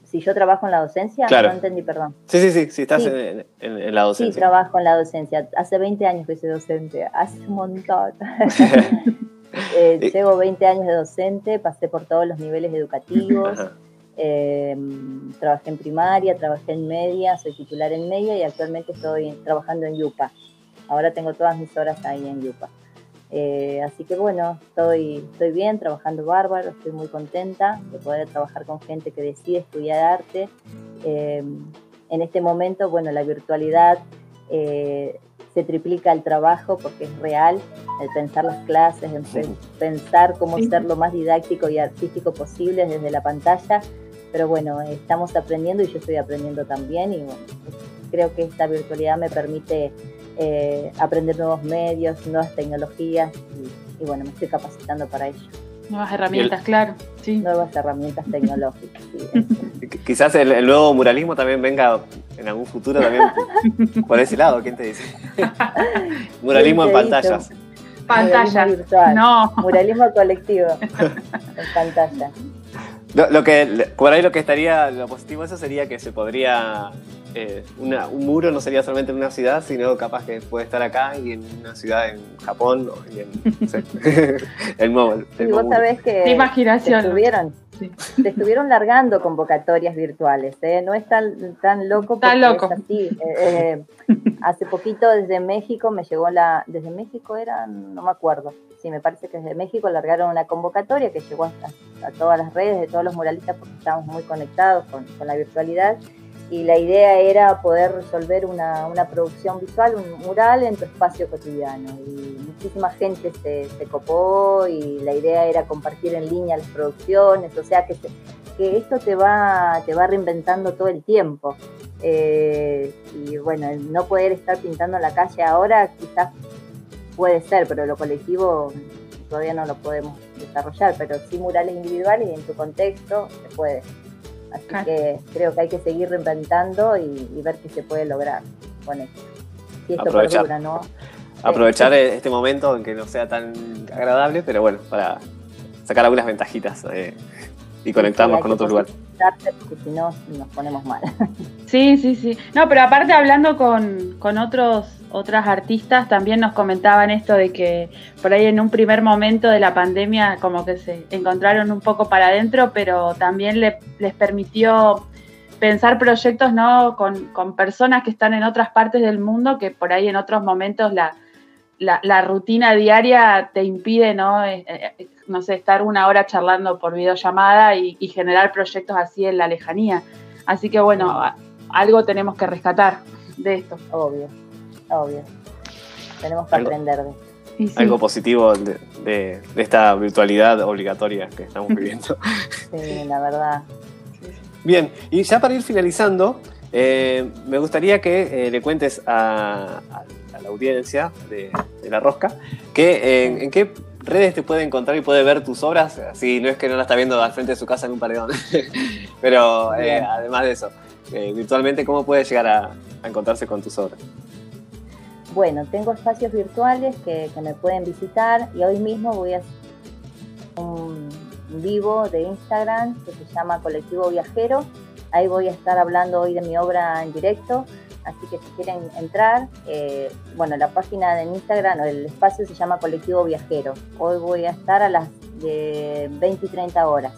si yo trabajo en la docencia, Claro. no entendí, perdón. Sí, sí, sí, sí, estás sí. En, en- en la Sí, docencia. trabajo en la docencia. Hace 20 años que soy docente, hace un montón. Eh, Y- llevo 20 años de docente, pasé por todos los niveles educativos, eh, trabajé en primaria, trabajé en media, soy titular en media y actualmente estoy trabajando en Yupa. Ahora tengo todas mis horas ahí en Yupa. Eh, así que bueno, estoy, estoy bien, trabajando bárbaro, estoy muy contenta de poder trabajar con gente que decide estudiar arte. Eh, en este momento, bueno, la virtualidad eh, se triplica el trabajo porque es real, el pensar las clases, el pe- pensar cómo Sí. ser lo más didáctico y artístico posible desde la pantalla. Pero bueno, estamos aprendiendo y yo estoy aprendiendo también y bueno, creo que esta virtualidad me permite eh, aprender nuevos medios, nuevas tecnologías y, y bueno, me estoy capacitando para ello. Nuevas herramientas, claro. Sí. Nuevas herramientas tecnológicas. sí, Quizás el, el nuevo muralismo también venga en algún futuro también por ese lado, ¿quién te dice? muralismo en pantallas. Pantalla. Muralismo virtual. No. Muralismo colectivo en pantalla. Lo, lo que, por ahí lo que estaría, lo positivo de eso sería que se podría, eh, una- un muro no sería solamente en una ciudad, sino capaz que puede estar acá y en una ciudad en Japón o y en, no sé, el nuevo, el Y vos sabés que Qué te imaginación. estuvieron, Sí. te estuvieron largando convocatorias virtuales, ¿eh? no es tan, tan loco. Tan porque loco. es así. Eh, eh, hace poquito desde México me llegó la, desde México era, no me acuerdo, sí, me parece que desde México largaron una convocatoria que llegó a, a todas las redes de todos los muralistas porque estábamos muy conectados con, con la virtualidad y la idea era poder resolver una, una producción visual, un mural en tu espacio cotidiano. Y muchísima gente se, se copó y la idea era compartir en línea las producciones, o sea que, se- que esto te va, te va reinventando todo el tiempo. Eh, y bueno, el no poder estar pintando en la calle ahora quizás puede ser, pero lo colectivo todavía no lo podemos desarrollar, pero sí murales individuales y en tu contexto se puede. Así Claro. que creo que hay que seguir reinventando y, y ver qué se puede lograr con esto. Si esto Aprovechar. perdura, ¿no? Aprovechar este momento en que no sea tan agradable, pero bueno, para sacar algunas ventajitas eh, y conectarnos Sí, con otro lugar. Porque si no, nos ponemos mal. Sí, sí, sí. No, pero aparte hablando con, con otros otras artistas también nos comentaban esto de que por ahí en un primer momento de la pandemia como que se encontraron un poco para adentro, pero también le- les permitió pensar proyectos ¿no? con, con personas que están en otras partes del mundo que por ahí en otros momentos la, la, la rutina diaria te impide, ¿no? Eh, eh, no sé, estar una hora charlando por videollamada y, y generar proyectos así en la lejanía. Así que bueno, a- algo tenemos que rescatar de esto. obvio, obvio. Tenemos que Algo- aprender de esto. Sí, Algo positivo de, de- de esta virtualidad obligatoria que estamos viviendo. Sí, la verdad. Bien, y ya para ir finalizando, eh, me gustaría que eh, le cuentes a la audiencia de, de La Rosca que, eh, en, qué redes te puede encontrar y puede ver tus obras, si no es que no la está viendo al frente de su casa en un paredón, pero eh, además de eso, eh, virtualmente, ¿cómo puede llegar a, a encontrarse con tus obras? Bueno, tengo espacios virtuales que, que me pueden visitar y hoy mismo voy a hacer un vivo de Instagram que se llama Colectivo Viajero. Ahí voy a estar hablando hoy de mi obra en directo. Así que si quieren entrar, eh, bueno, la página de Instagram o el espacio se llama Colectivo Viajero. Hoy voy a estar a las de 20 y 30 horas.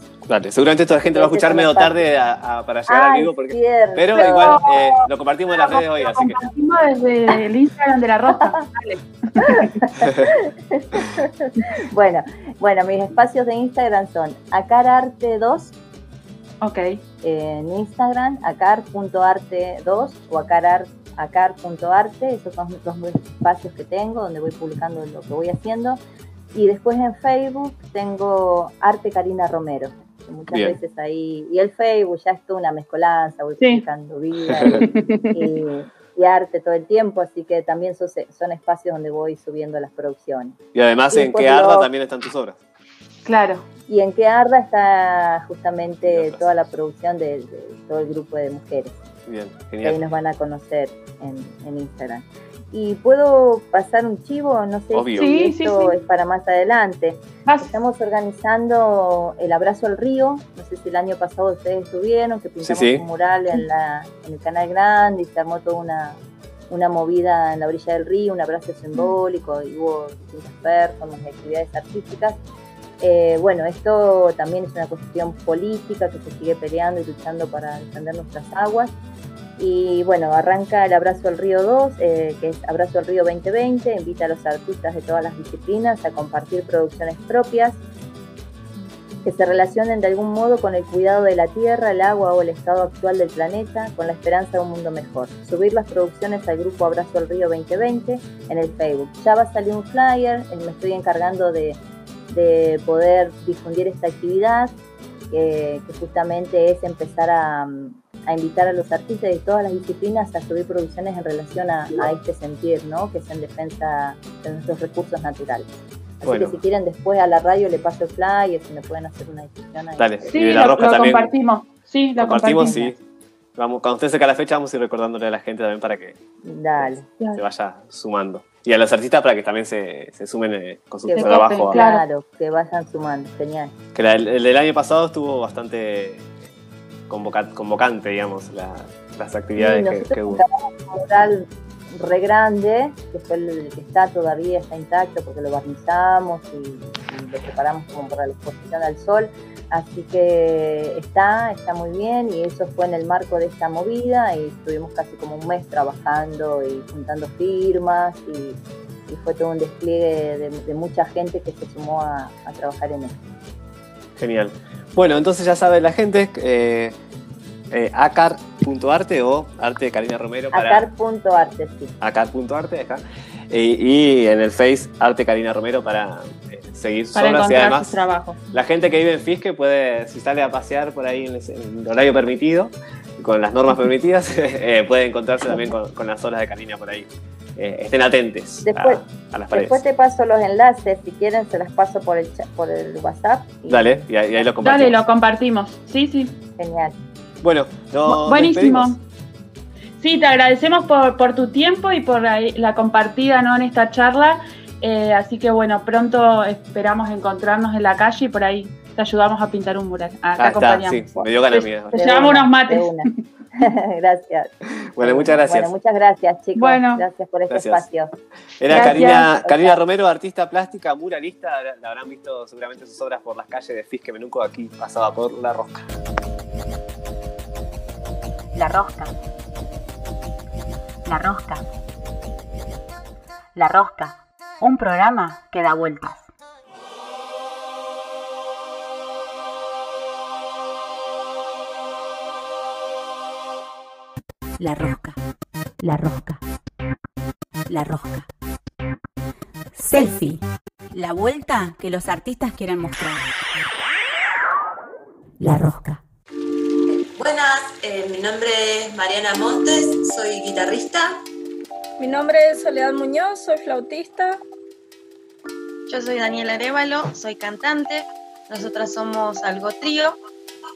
Seguramente toda la gente va a Ese escuchar es medio tarde a- a- para llegar al vivo, porque, cierto. pero igual eh, lo compartimos en las redes hoy, Lo así que compartimos desde el Instagram de la Roja. Dale. Bueno, bueno, mis espacios de Instagram son acararte2 Ok. en Instagram, acar.arte2 o acarar, acar.arte, esos son los dos espacios que tengo donde voy publicando lo que voy haciendo. Y después en Facebook tengo Arte Karina Romero, que muchas Bien. veces ahí, y el Facebook ya es toda una mezcolanza, voy Sí. publicando vida y, y- y arte todo el tiempo, así que también son, son espacios donde voy subiendo las producciones. y además Y en que arda también están tus obras. Claro. Y en que arda está justamente otras. toda la producción de, de todo el grupo de mujeres. Bien, que ahí genial. nos van a conocer en, en Instagram. Y puedo pasar un chivo, no sé Obvio. si Sí, esto sí. es para más adelante. Vas. Estamos organizando el abrazo al río, no sé si el año pasado ustedes estuvieron, que pintamos sí. un mural en, la, en el Canal Grande y se armó toda una, una movida en la orilla del río, un abrazo simbólico, y hubo distintas performances y actividades artísticas. Eh, bueno, esto también es una cuestión política que se sigue peleando y luchando para defender nuestras aguas. Y bueno, arranca el Abrazo al Río 2, eh, que es Abrazo al Río 2020, invita a los artistas de todas las disciplinas a compartir producciones propias que se relacionen de algún modo con el cuidado de la tierra, el agua o el estado actual del planeta, con la esperanza de un mundo mejor. Subir las producciones al grupo Abrazo al Río 2020 en el Facebook. Ya va a salir un flyer, eh, me estoy encargando de, de poder difundir esta actividad, que, que justamente es empezar a, a invitar a los artistas de todas las disciplinas a subir producciones en relación a, a este sentir, ¿no? que es en defensa de nuestros recursos naturales. Así Bueno. que si quieren después a la radio le paso el flyer, si me pueden hacer una discusión ahí. Dale. Sí, y de la lo, Roja lo también. compartimos. Sí, lo Compartimos, compartimos. sí. Vamos, cuando usted seca la fecha, vamos a ir recordándole a la gente también para que Dale. se vaya sumando. Y a los artistas para que también se, se sumen eh, con su Que trabajo. a- claro. Que vayan sumando, genial. Que la- el, el del año pasado estuvo bastante convoca- convocante, digamos, la- las actividades Sí, que, que hubo. un mural re grande, que fue el que está todavía, está intacto porque lo barnizamos y, y lo preparamos como para la exposición al sol. Así que está, está muy bien y eso fue en el marco de esta movida y estuvimos casi como un mes trabajando y juntando firmas y, y fue todo un despliegue de, de mucha gente que se sumó a, a trabajar en esto. Genial. Bueno, entonces ya sabe la gente, eh, eh, acar.arte o arte de Karina Romero para Acar.arte, sí. acar.arte acá. Y, y en el Face Arte Karina Romero para eh, seguir sus Para obras y encontrar además sus trabajos. la gente que vive en Fisque puede, si sale a pasear por ahí en el, horario permitido, con las normas permitidas, eh, puede encontrarse también con, con las obras de Karina por ahí. Eh, estén atentos Después- a, a las paredes. Después te paso los enlaces, si quieren se las paso por el, por el WhatsApp. y- Dale, y ahí, y ahí lo compartimos. Dale, lo compartimos. Sí, sí. Genial. Bueno, nos Buenísimo. despedimos. Sí, te agradecemos por, por tu tiempo y por ahí la compartida ¿no? en esta charla. Eh, así que bueno, pronto esperamos encontrarnos en la calle y por ahí te ayudamos a pintar un mural. Ah, te Ah, está, sí, me dio ganas Te- mía. te llevamos una, unos mates. gracias. Bueno, muchas gracias. Bueno, muchas gracias, chicos. Bueno. gracias por este Gracias. espacio. Era Gracias. Karina, Karina Romero, artista plástica, muralista. La habrán visto seguramente sus obras por las calles de Fisque Menuco. Aquí pasaba por La Rosca. La rosca. La rosca. La rosca. Un programa que da vueltas. La rosca. La rosca. La rosca. Selfie. La vuelta que los artistas quieren mostrar. La rosca. Buenas, eh, mi nombre es Mariana Montes, soy guitarrista. Mi nombre es Soledad Muñoz, soy flautista. Yo soy Daniela Arevalo, soy cantante. Nosotras somos Algo Trío,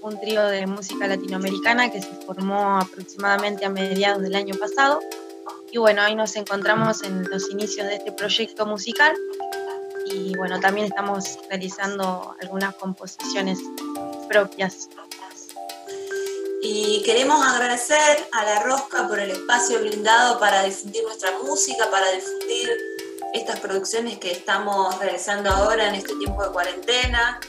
un trío de música latinoamericana que se formó aproximadamente a mediados del año pasado. Y bueno, hoy nos encontramos en los inicios de este proyecto musical. y bueno, también estamos realizando algunas composiciones propias. Y queremos agradecer a La Rosca por el espacio brindado para difundir nuestra música, para difundir estas producciones que estamos realizando ahora en este tiempo de cuarentena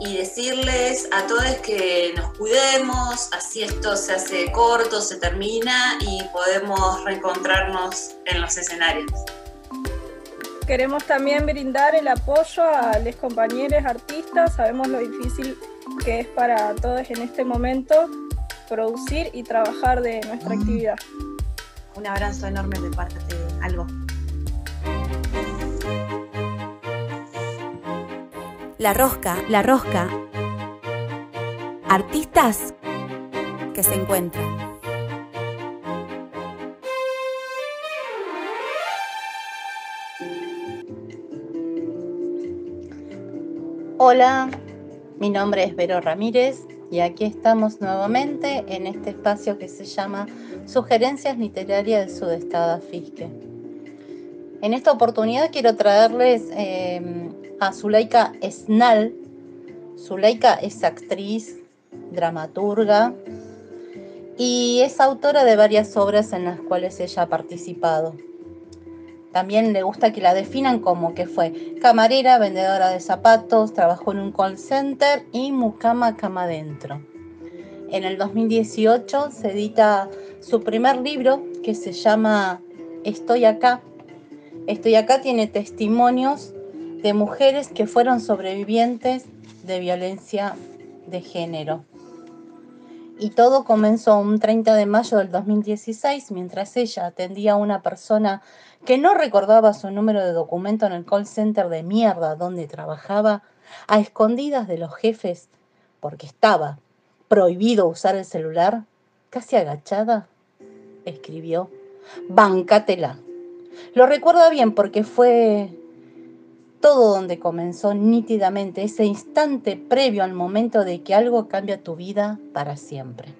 y decirles a todos que nos cuidemos, así esto se hace corto, se termina y podemos reencontrarnos en los escenarios. Queremos también brindar el apoyo a los compañeros artistas. Sabemos lo difícil que es para todos en este momento producir y trabajar de nuestra actividad. Un abrazo enorme de parte de Algo. La rosca, la rosca. Artistas que se encuentran. Hola, mi nombre es Vero Ramírez y aquí estamos nuevamente en este espacio que se llama Sugerencias Literarias de Sudestada Fisque. En esta oportunidad quiero traerles eh, a Zuleika Esnal. Zuleika es actriz, dramaturga y es autora de varias obras en las cuales ella ha participado. También le gusta que la definan como que fue camarera, vendedora de zapatos, trabajó en un call center y mucama cama adentro. En el 2018 se edita su primer libro que se llama Estoy acá. Estoy acá tiene testimonios de mujeres que fueron sobrevivientes de violencia de género. Y todo comenzó un 30 de mayo del 2016 mientras ella atendía a una persona que no recordaba su número de documento en el call center de mierda donde trabajaba, a escondidas de los jefes, porque estaba prohibido usar el celular, casi agachada, escribió, bancátela. Lo recuerda bien porque fue todo donde comenzó nítidamente ese instante previo al momento de que algo cambia tu vida para siempre.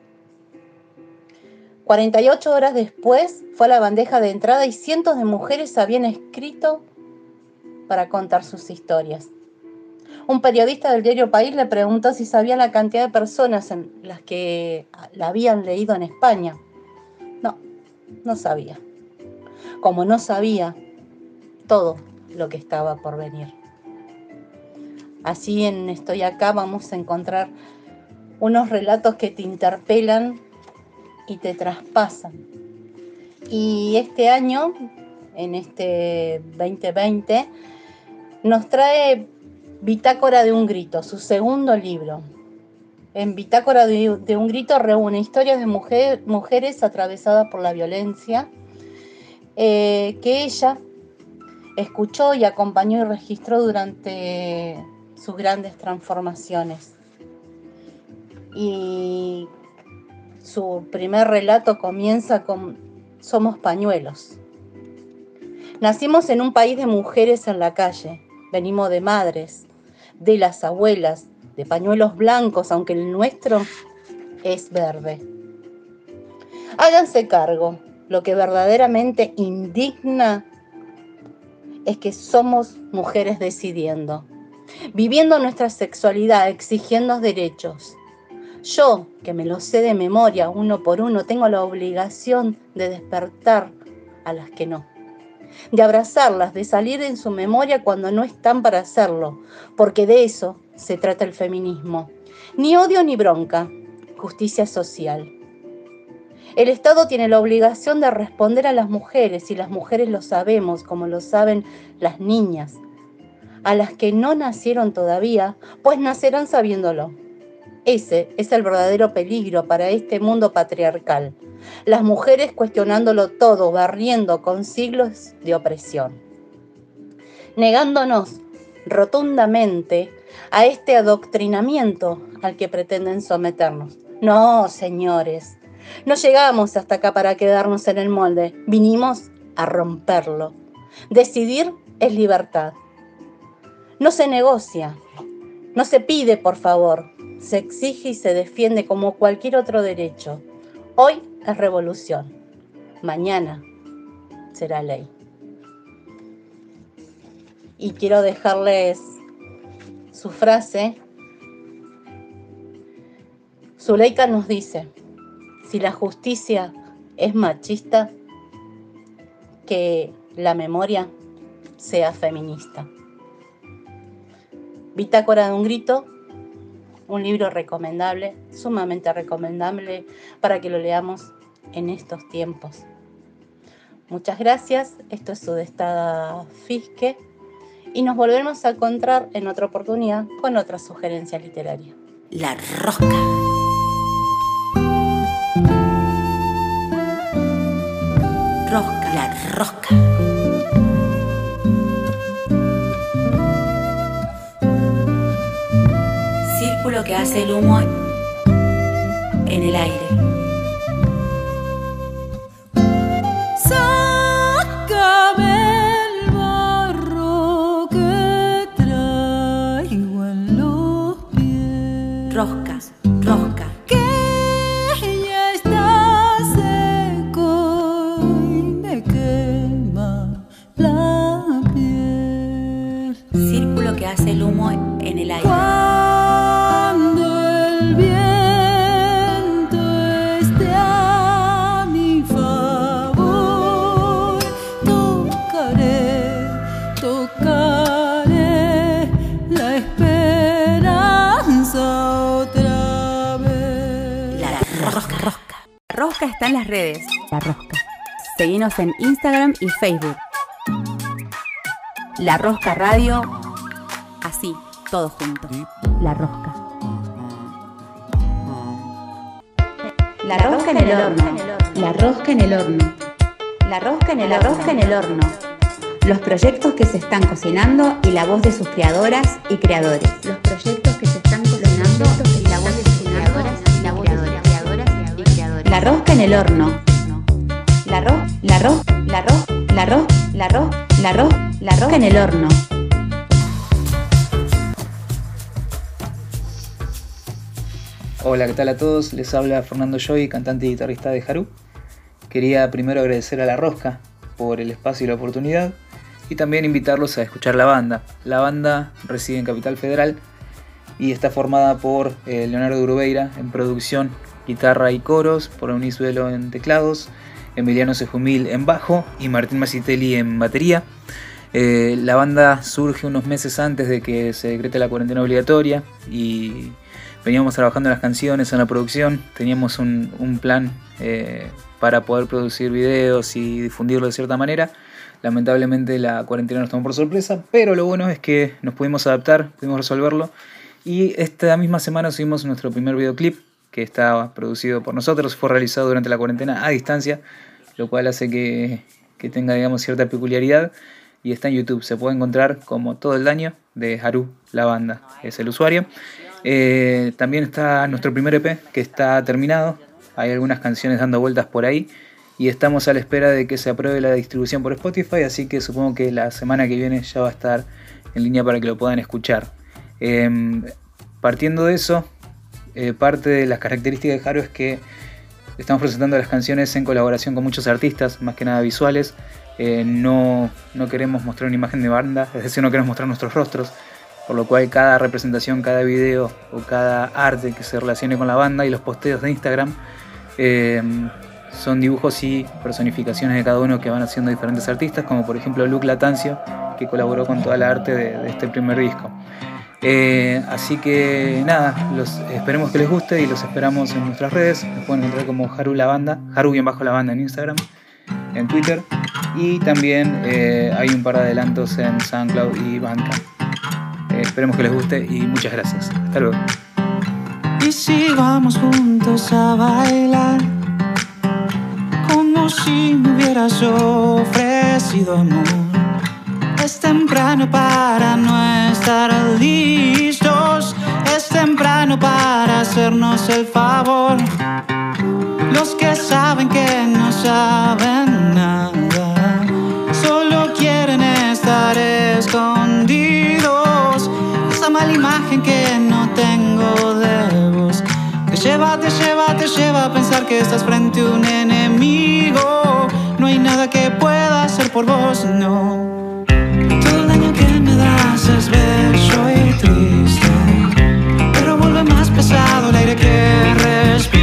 48 horas después fue a la bandeja de entrada y cientos de mujeres habían escrito para contar sus historias. Un periodista del diario País le preguntó si sabía la cantidad de personas en las que la habían leído en España. No, no sabía. Como no sabía todo lo que estaba por venir. Así en Estoy acá vamos a encontrar unos relatos que te interpelan y te traspasan. Y este año, en este 2020, nos trae Bitácora de un Grito, su segundo libro. En Bitácora de, un Grito reúne historias de mujer, mujeres atravesadas por la violencia eh, que ella escuchó y acompañó y registró durante sus grandes transformaciones. Y su primer relato comienza con Somos pañuelos. Nacimos en un país de mujeres en la calle. Venimos de madres, de las abuelas, de pañuelos blancos, aunque el nuestro es verde. Háganse cargo. Lo que verdaderamente indigna es que somos mujeres decidiendo, viviendo nuestra sexualidad, exigiendo derechos, yo, que me lo sé de memoria uno por uno, tengo la obligación de despertar a las que no. De abrazarlas, de salir en su memoria cuando no están para hacerlo, porque de eso se trata el feminismo. Ni odio ni bronca, justicia social. El Estado tiene la obligación de responder a las mujeres y las mujeres lo sabemos como lo saben las niñas, a las que no nacieron todavía, pues nacerán sabiéndolo. Ese es el verdadero peligro para este mundo patriarcal. Las mujeres cuestionándolo todo, barriendo con siglos de opresión. Negándonos rotundamente a este adoctrinamiento al que pretenden someternos. No, señores, no llegamos hasta acá para quedarnos en el molde, vinimos a romperlo. Decidir es libertad. No se negocia, no se pide, por favor, se exige y se defiende como cualquier otro derecho. Hoy es revolución, mañana será ley. y quiero dejarles su frase. Zuleika nos dice, si la justicia es machista, que la memoria sea feminista. Bitácora de un grito, un libro recomendable, sumamente recomendable para que lo leamos en estos tiempos. Muchas gracias, esto es Sudestada Fisque y nos volvemos a encontrar en otra oportunidad con otra sugerencia literaria. La rosca. Rosca, la rosca. Círculo que hace el humo en el aire. En las redes. La rosca. Seguinos en Instagram y Facebook. La Rosca Radio. Así, todos juntos. La Rosca. La rosca en el horno. La rosca en el horno. La rosca en el, la rosca en el horno. Los proyectos que se están cocinando y la voz de sus creadoras y creadores. Los proyectos que se están cocinando La rosca en el horno. La ro, la ro, la ro, la ro, la ro, la la rosca en el horno. Hola, ¿qué tal a todos? Les habla Fernando Joy, cantante y guitarrista de Haru. Quería primero agradecer a La Rosca por el espacio y la oportunidad y también invitarlos a escuchar la banda. La banda reside en Capital Federal y está formada por eh, Leonardo Urubeira en producción, guitarra y coros, por Unisuelo en teclados, Emiliano Sejumil en bajo y Martín Macitelli en batería. Eh, la banda surge unos meses antes de que se decrete la cuarentena obligatoria y veníamos trabajando en las canciones, en la producción, teníamos un, plan eh, para poder producir videos y difundirlo de cierta manera. Lamentablemente la cuarentena nos tomó por sorpresa, pero lo bueno es que nos pudimos adaptar, pudimos resolverlo y esta misma semana subimos nuestro primer videoclip que está producido por nosotros, fue realizado durante la cuarentena a distancia, lo cual hace que, que tenga digamos cierta peculiaridad y está en YouTube, se puede encontrar como todo el daño de Haru, la banda, es el usuario. Eh, también está nuestro primer EP que está terminado. Hay algunas canciones dando vueltas por ahí. Y estamos a la espera de que se apruebe la distribución por Spotify. Así que supongo que la semana que viene ya va a estar en línea para que lo puedan escuchar. Eh, partiendo de eso, eh, parte de las características de Haru es que estamos presentando las canciones en colaboración con muchos artistas, más que nada visuales. Eh, no, no queremos mostrar una imagen de banda, es decir, no queremos mostrar nuestros rostros por lo cual cada representación, cada video o cada arte que se relacione con la banda y los posteos de Instagram eh, son dibujos y personificaciones de cada uno que van haciendo diferentes artistas, como por ejemplo Luke Latancio, que colaboró con toda la arte de este primer disco. Eh, así que nada, esperemos que les guste y los esperamos en nuestras redes. Nos pueden encontrar como Haru la banda, Haru bien bajo la banda en Instagram, en Twitter y también eh, hay un par de adelantos en SoundCloud y Bandcamp. Eh, esperemos que les guste y muchas gracias. Hasta luego. Y si vamos juntos a bailar, como si me hubieras ofrecido amor. Es temprano para no estar listos, es temprano para hacernos el favor. Los que saben que no saben nada, solo quieren estar escondidos. Esa mala imagen que no tengo de vos, te lleva, te lleva, te lleva a pensar que estás frente a un enemigo. No hay nada que pueda hacer por vos, no. Haces bello y triste, pero vuelve más pesado el aire que respiro.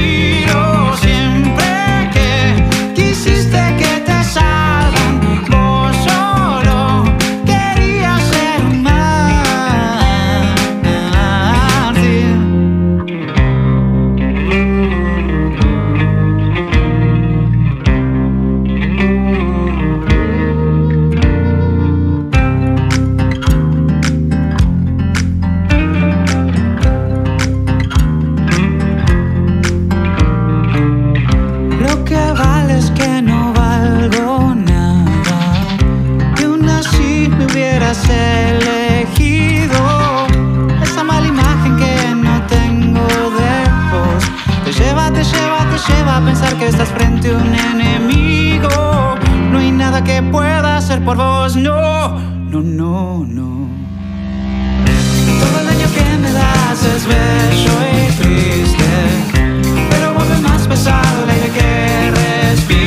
Que pueda hacer por vos, no, no, no, no. Todo el daño que me das es bello y triste. Pero vuelve más pesado el aire que respiro.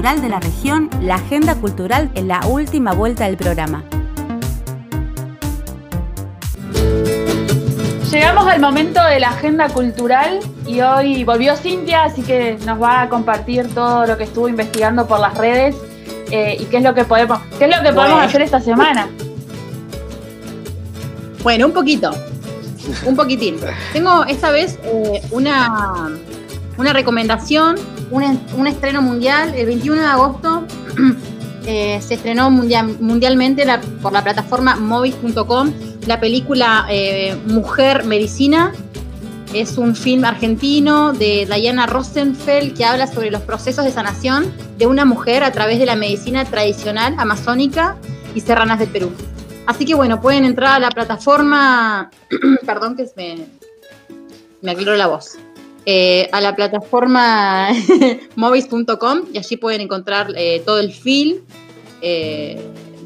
Cultural de la región, la agenda cultural en la última vuelta del programa. Llegamos al momento de la agenda cultural y hoy volvió Cintia, así que nos va a compartir todo lo que estuvo investigando por las redes eh, y qué es lo que podemos, qué es lo que podemos Bueno. hacer esta semana. Bueno, un poquito. Un poquitín. Tengo esta vez eh, una, una recomendación, un, en- un estreno mundial. El 21 de agosto eh, se estrenó mundial- mundialmente por la plataforma movis.com la película eh, Mujer Medicina. Es un film argentino de Diana Rosenfeld que habla sobre los procesos de sanación de una mujer a través de la medicina tradicional amazónica y serranas del Perú. Así que bueno, pueden entrar a la plataforma, perdón que me, me aclaro la voz, Eh, a la plataforma movis.com y allí pueden encontrar eh, todo el film eh,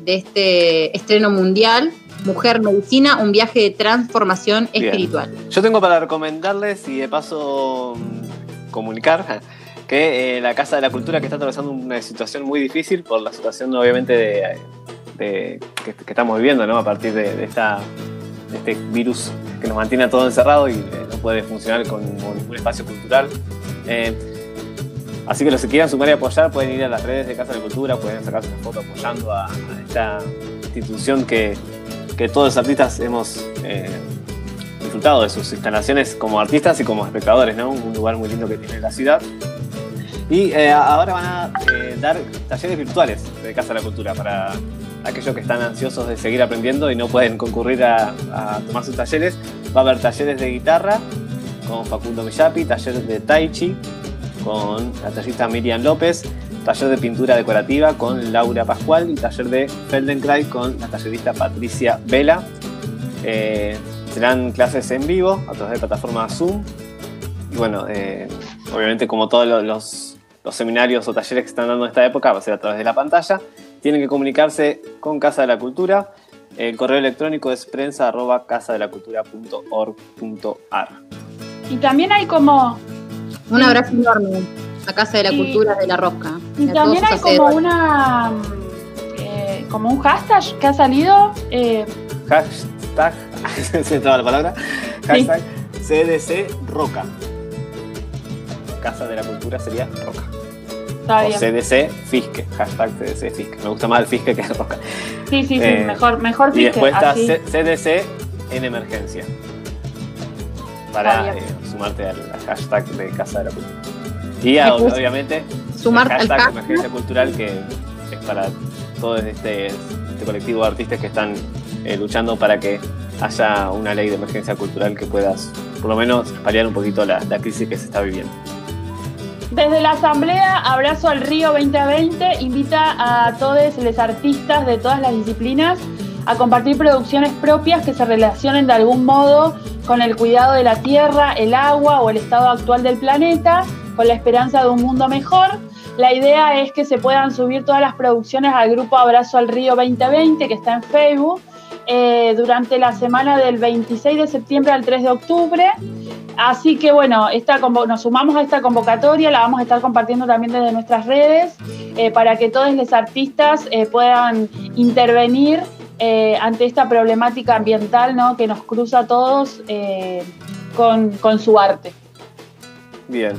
de este estreno mundial, Mujer Medicina, un viaje de transformación Bien. espiritual. Yo tengo para recomendarles y de paso mm, comunicar que la Casa de la Cultura que está atravesando una situación muy difícil por la situación obviamente de, de- que, que estamos viviendo ¿no? a partir de, de esta, de este virus que nos mantiene a todos encerrados y puede funcionar con, un espacio cultural. Eh, así que los que quieran sumar y apoyar pueden ir a las redes de Casa de Cultura, pueden sacarse una foto apoyando a, a esta institución que, que todos los artistas hemos eh, disfrutado de sus instalaciones como artistas y como espectadores, ¿no? Un lugar muy lindo que tiene la ciudad. Y eh, ahora van a eh, dar talleres virtuales de Casa de la Cultura para aquellos que están ansiosos de seguir aprendiendo y no pueden concurrir a tomar sus talleres. Va a haber talleres de guitarra con Facundo Millapi, talleres de Tai Chi con la tallista Miriam López, taller de pintura decorativa con Laura Pascual y taller de Feldenkrais con la tallerista Patricia Vela. Eh, serán clases en vivo a través de plataforma Zoom. Y bueno, eh, obviamente como todos lo- los, los seminarios o talleres que están dando en esta época, va a ser a través de la pantalla. Tienen que comunicarse con Casa de la Cultura. El correo electrónico es prensa arroba casadelacultura.org.ar. Y también hay como. Un abrazo enorme a Casa de la Y- Cultura de la Rosca. Y también hay como una. eh, como un hashtag que ha salido. eh, Hashtag, se la palabra, hashtag CDC Roca. Casa de la Cultura sería Roca. Está o bien. CDC Fisque, hashtag CDC Fisque. Me gusta más el Fisque que el Roca. Sí, sí, sí, Eh, mejor, mejor Y Fisque, después está así. CDC en emergencia. Para eh, sumarte al al hashtag de Casa de la Cultura. Y obviamente sumarte el al hashtag hashtag. emergencia cultural que es para todo este, este colectivo de artistas que están eh, luchando para que haya una ley de emergencia cultural que puedas por lo menos paliar un poquito la, la crisis que se está viviendo. Desde la Asamblea Abrazo al Río 2020 invita a todos los artistas de todas las disciplinas a compartir producciones propias que se relacionen de algún modo con el cuidado de la tierra, el agua o el estado actual del planeta, con la esperanza de un mundo mejor. La idea es que se puedan subir todas las producciones al grupo Abrazo al Río 2020 que está en Facebook eh, durante la semana del 26 de septiembre al 3 de octubre. Así que bueno, esta convo- nos sumamos a esta convocatoria, la vamos a estar compartiendo también desde nuestras redes eh, para que todos los artistas eh, puedan intervenir eh, ante esta problemática ambiental ¿no? que nos cruza a todos eh, con, con su arte. Bien.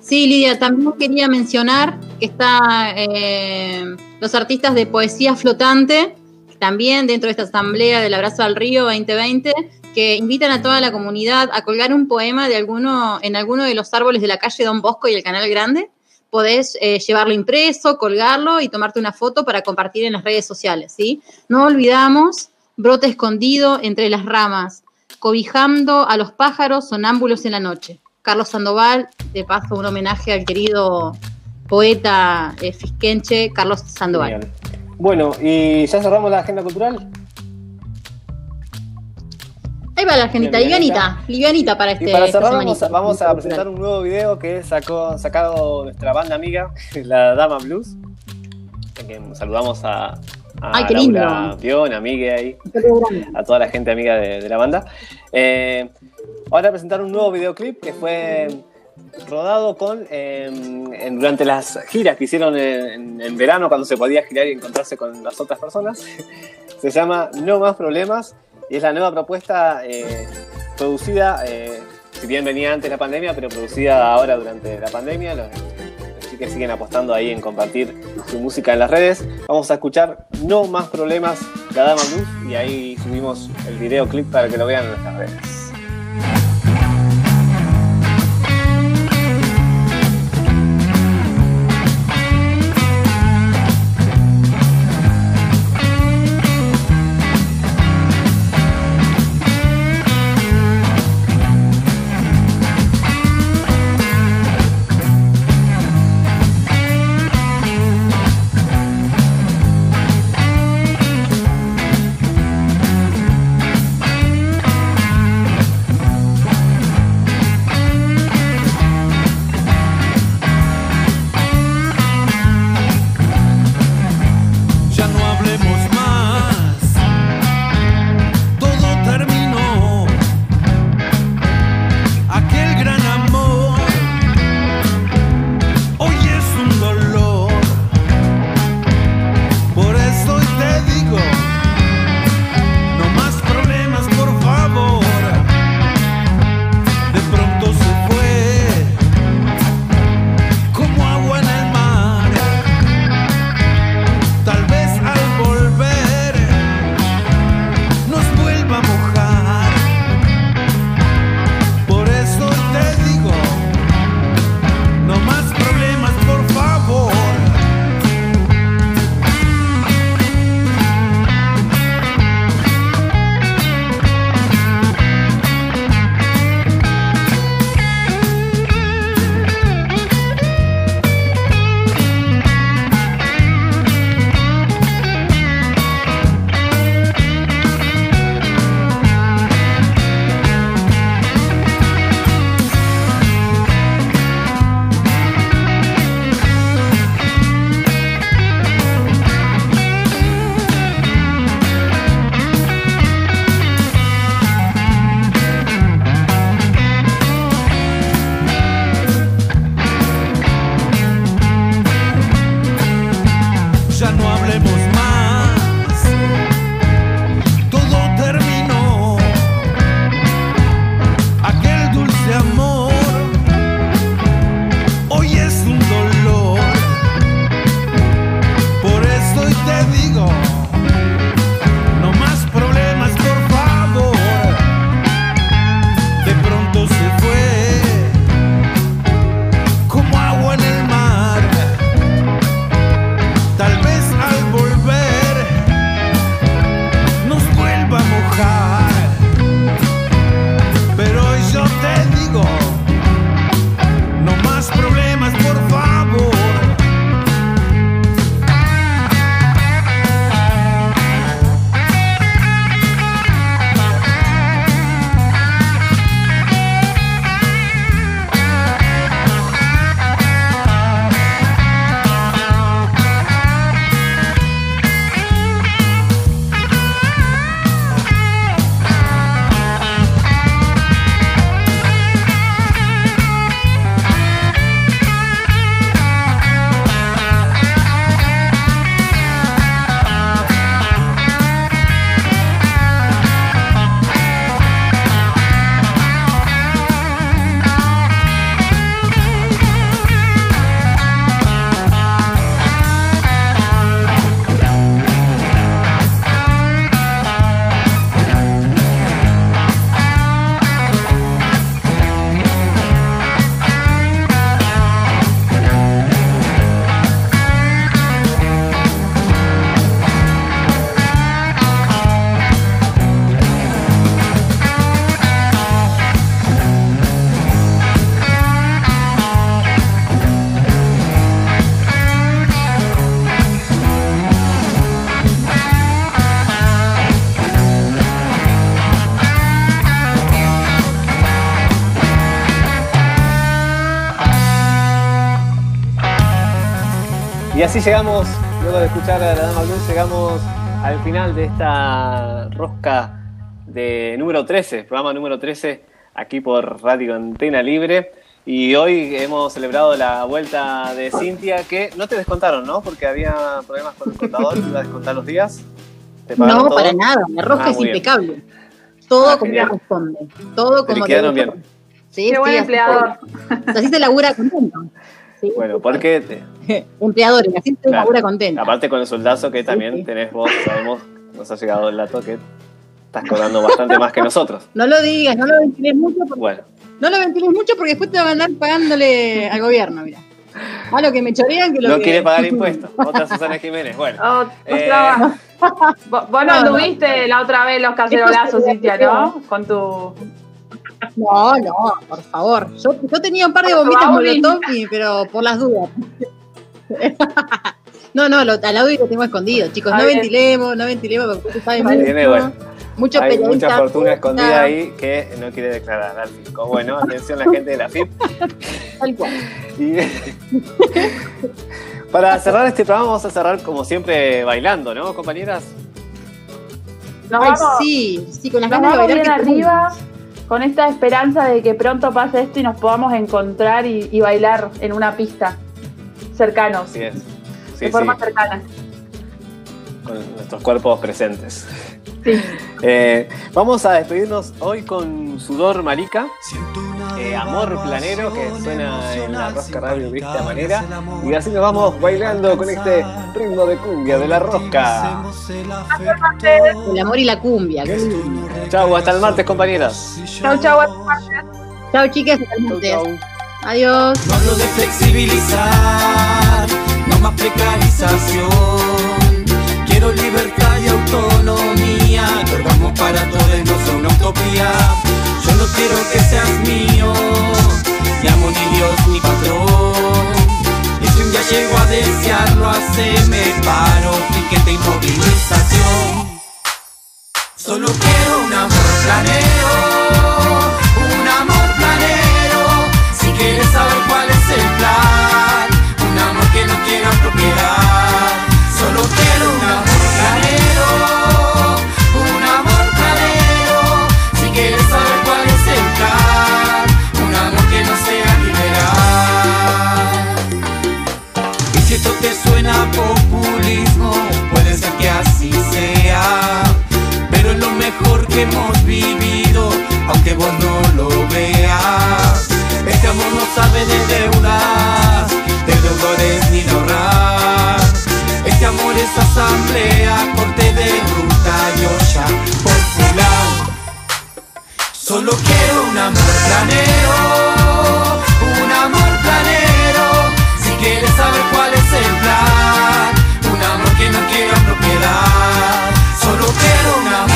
Sí, Lidia, también quería mencionar que está eh, los artistas de poesía flotante, también dentro de esta asamblea del Abrazo al Río 2020, que invitan a toda la comunidad a colgar un poema de alguno, en alguno de los árboles de la calle Don Bosco y el Canal Grande. Podés eh, llevarlo impreso, colgarlo y tomarte una foto para compartir en las redes sociales, ¿sí? No olvidamos, brote escondido entre las ramas, cobijando a los pájaros sonámbulos en la noche. Carlos Sandoval, de paso un homenaje al querido poeta eh, fisquenche Carlos Sandoval. Bueno, y ya cerramos la agenda cultural. Ahí va la agendita, Bien, livianita, livianita para este Y para cerrar vamos a, vamos a presentar un nuevo video que sacó sacado nuestra banda amiga, la Dama Blues. Que saludamos a, a Ay, qué Laura. Pion, amigue ahí, a toda la gente amiga de, de la banda. Eh, ahora presentar un nuevo videoclip que fue rodado con eh, en- durante las giras que hicieron en, en verano cuando se podía girar y encontrarse con las otras personas. se llama No Más Problemas y es la nueva propuesta eh, producida, eh, si bien venía antes la pandemia, pero producida ahora durante la pandemia. Los, los chicos siguen apostando ahí en compartir su música en las redes. Vamos a escuchar No Más Problemas, la Dama Blues, y ahí subimos el videoclip para que lo vean en nuestras redes. Así llegamos, luego de escuchar a la Dama Blue, llegamos al final de esta rosca de número 13, programa número 13, aquí por Radio Antena Libre. Y hoy hemos celebrado la vuelta de Cintia, que no te descontaron, ¿no? Porque había problemas con el contador, iba a descontar los días. ¿Te No, todo? para nada. La rosca Ah, es bien. impecable. Todo Ah, como genial. corresponde. Todo Te como liquidaron debe bien. ser. Sí, Qué buen sí, así empleador. se- Así se labura contento. Bueno, porque te- Empleadores, así se Claro. labura contento. aparte con el soldazo que también tenés vos, sabemos, nos ha llegado el dato que estás cobrando bastante más que nosotros. No lo digas, no lo ventiles mucho, porque, Bueno, no lo ventiles mucho porque después te van a andar pagándole al gobierno, mira. Más lo que me chorean que lo no que... quiere pagar impuestos. Otra Susana Jiménez. Bueno, Oh, Eh, otra- Vos, no. anduviste la otra vez los cacerolazos, Cintia, ¿no? Con tu. No, no, por favor. Yo, yo tenía un par de bombitas molotov, y- pero por las dudas. No, no, lo, al audio lo tengo escondido, chicos. No ventilemos, no ventilemos, porque mucho. viene, bueno. Mucho hay mucha fortuna escondida Nada, ahí que no quiere declarar al fisco. Bueno, atención la gente de la FIP. Tal cual. Y- Para cerrar este programa vamos a cerrar como siempre bailando, ¿no, compañeras? Nos Ay, vamos, sí, sí, con las ganas de bailar bien que tenemos. Con esta esperanza de que pronto pase esto y nos podamos encontrar y, y bailar en una pista cercanos, es. Sí, de forma sí, cercana. con nuestros cuerpos presentes. Sí. Eh, vamos a despedirnos hoy con Sudor Marica, eh, Amor Planero, que suena en la Rosca Radio de esta manera. Y así nos vamos bailando con este ritmo de cumbia de la Rosca. El amor y la cumbia. Chau, hasta el martes, compañeras. Chau, chau. Chao, chicas, hasta el Chau, martes. chau. Adiós. No hablo de flexibilizar, no más precarización. Quiero libertad autonomía, que orgasmo para todos no son una utopía. Yo no quiero que seas mío, ni amo ni Dios ni patrón. Y si un día llego a desearlo, haceme paro, piquete y movilización. Solo quiero un amor planero, un amor planero. Si quieres saber cuál es el plan, un amor que no quiera propiedad. Solo quiero un amor planero, que hemos vivido, aunque vos no lo veas. Este amor no sabe de deudas, de deudores ni de ahorrar. Este amor es asamblea, corte de ruta y olla popular. Solo quiero un amor planero, un amor planero. Si quieres saber cuál es el plan, un amor que no quiera propiedad. Solo quiero un amor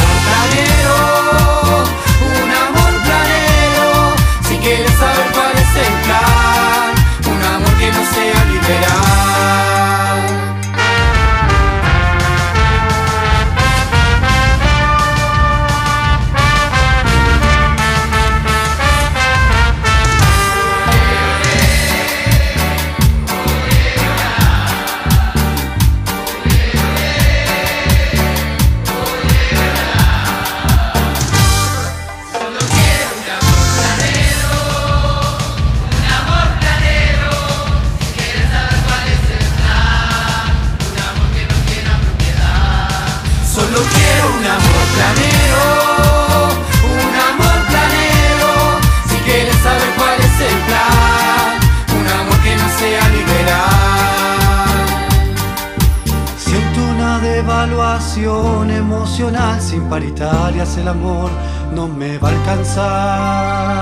sin paritarias, el amor no me va a alcanzar.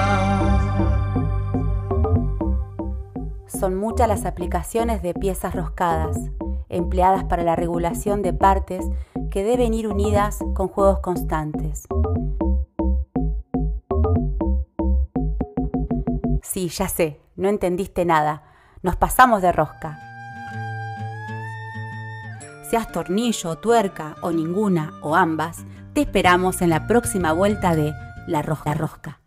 Son muchas las aplicaciones de piezas roscadas, empleadas para la regulación de partes que deben ir unidas con juegos constantes. Sí, ya sé, no entendiste nada. Nos pasamos de rosca. Seas tornillo, tuerca o ninguna o ambas, te esperamos en la próxima vuelta de La Rosca Rosca.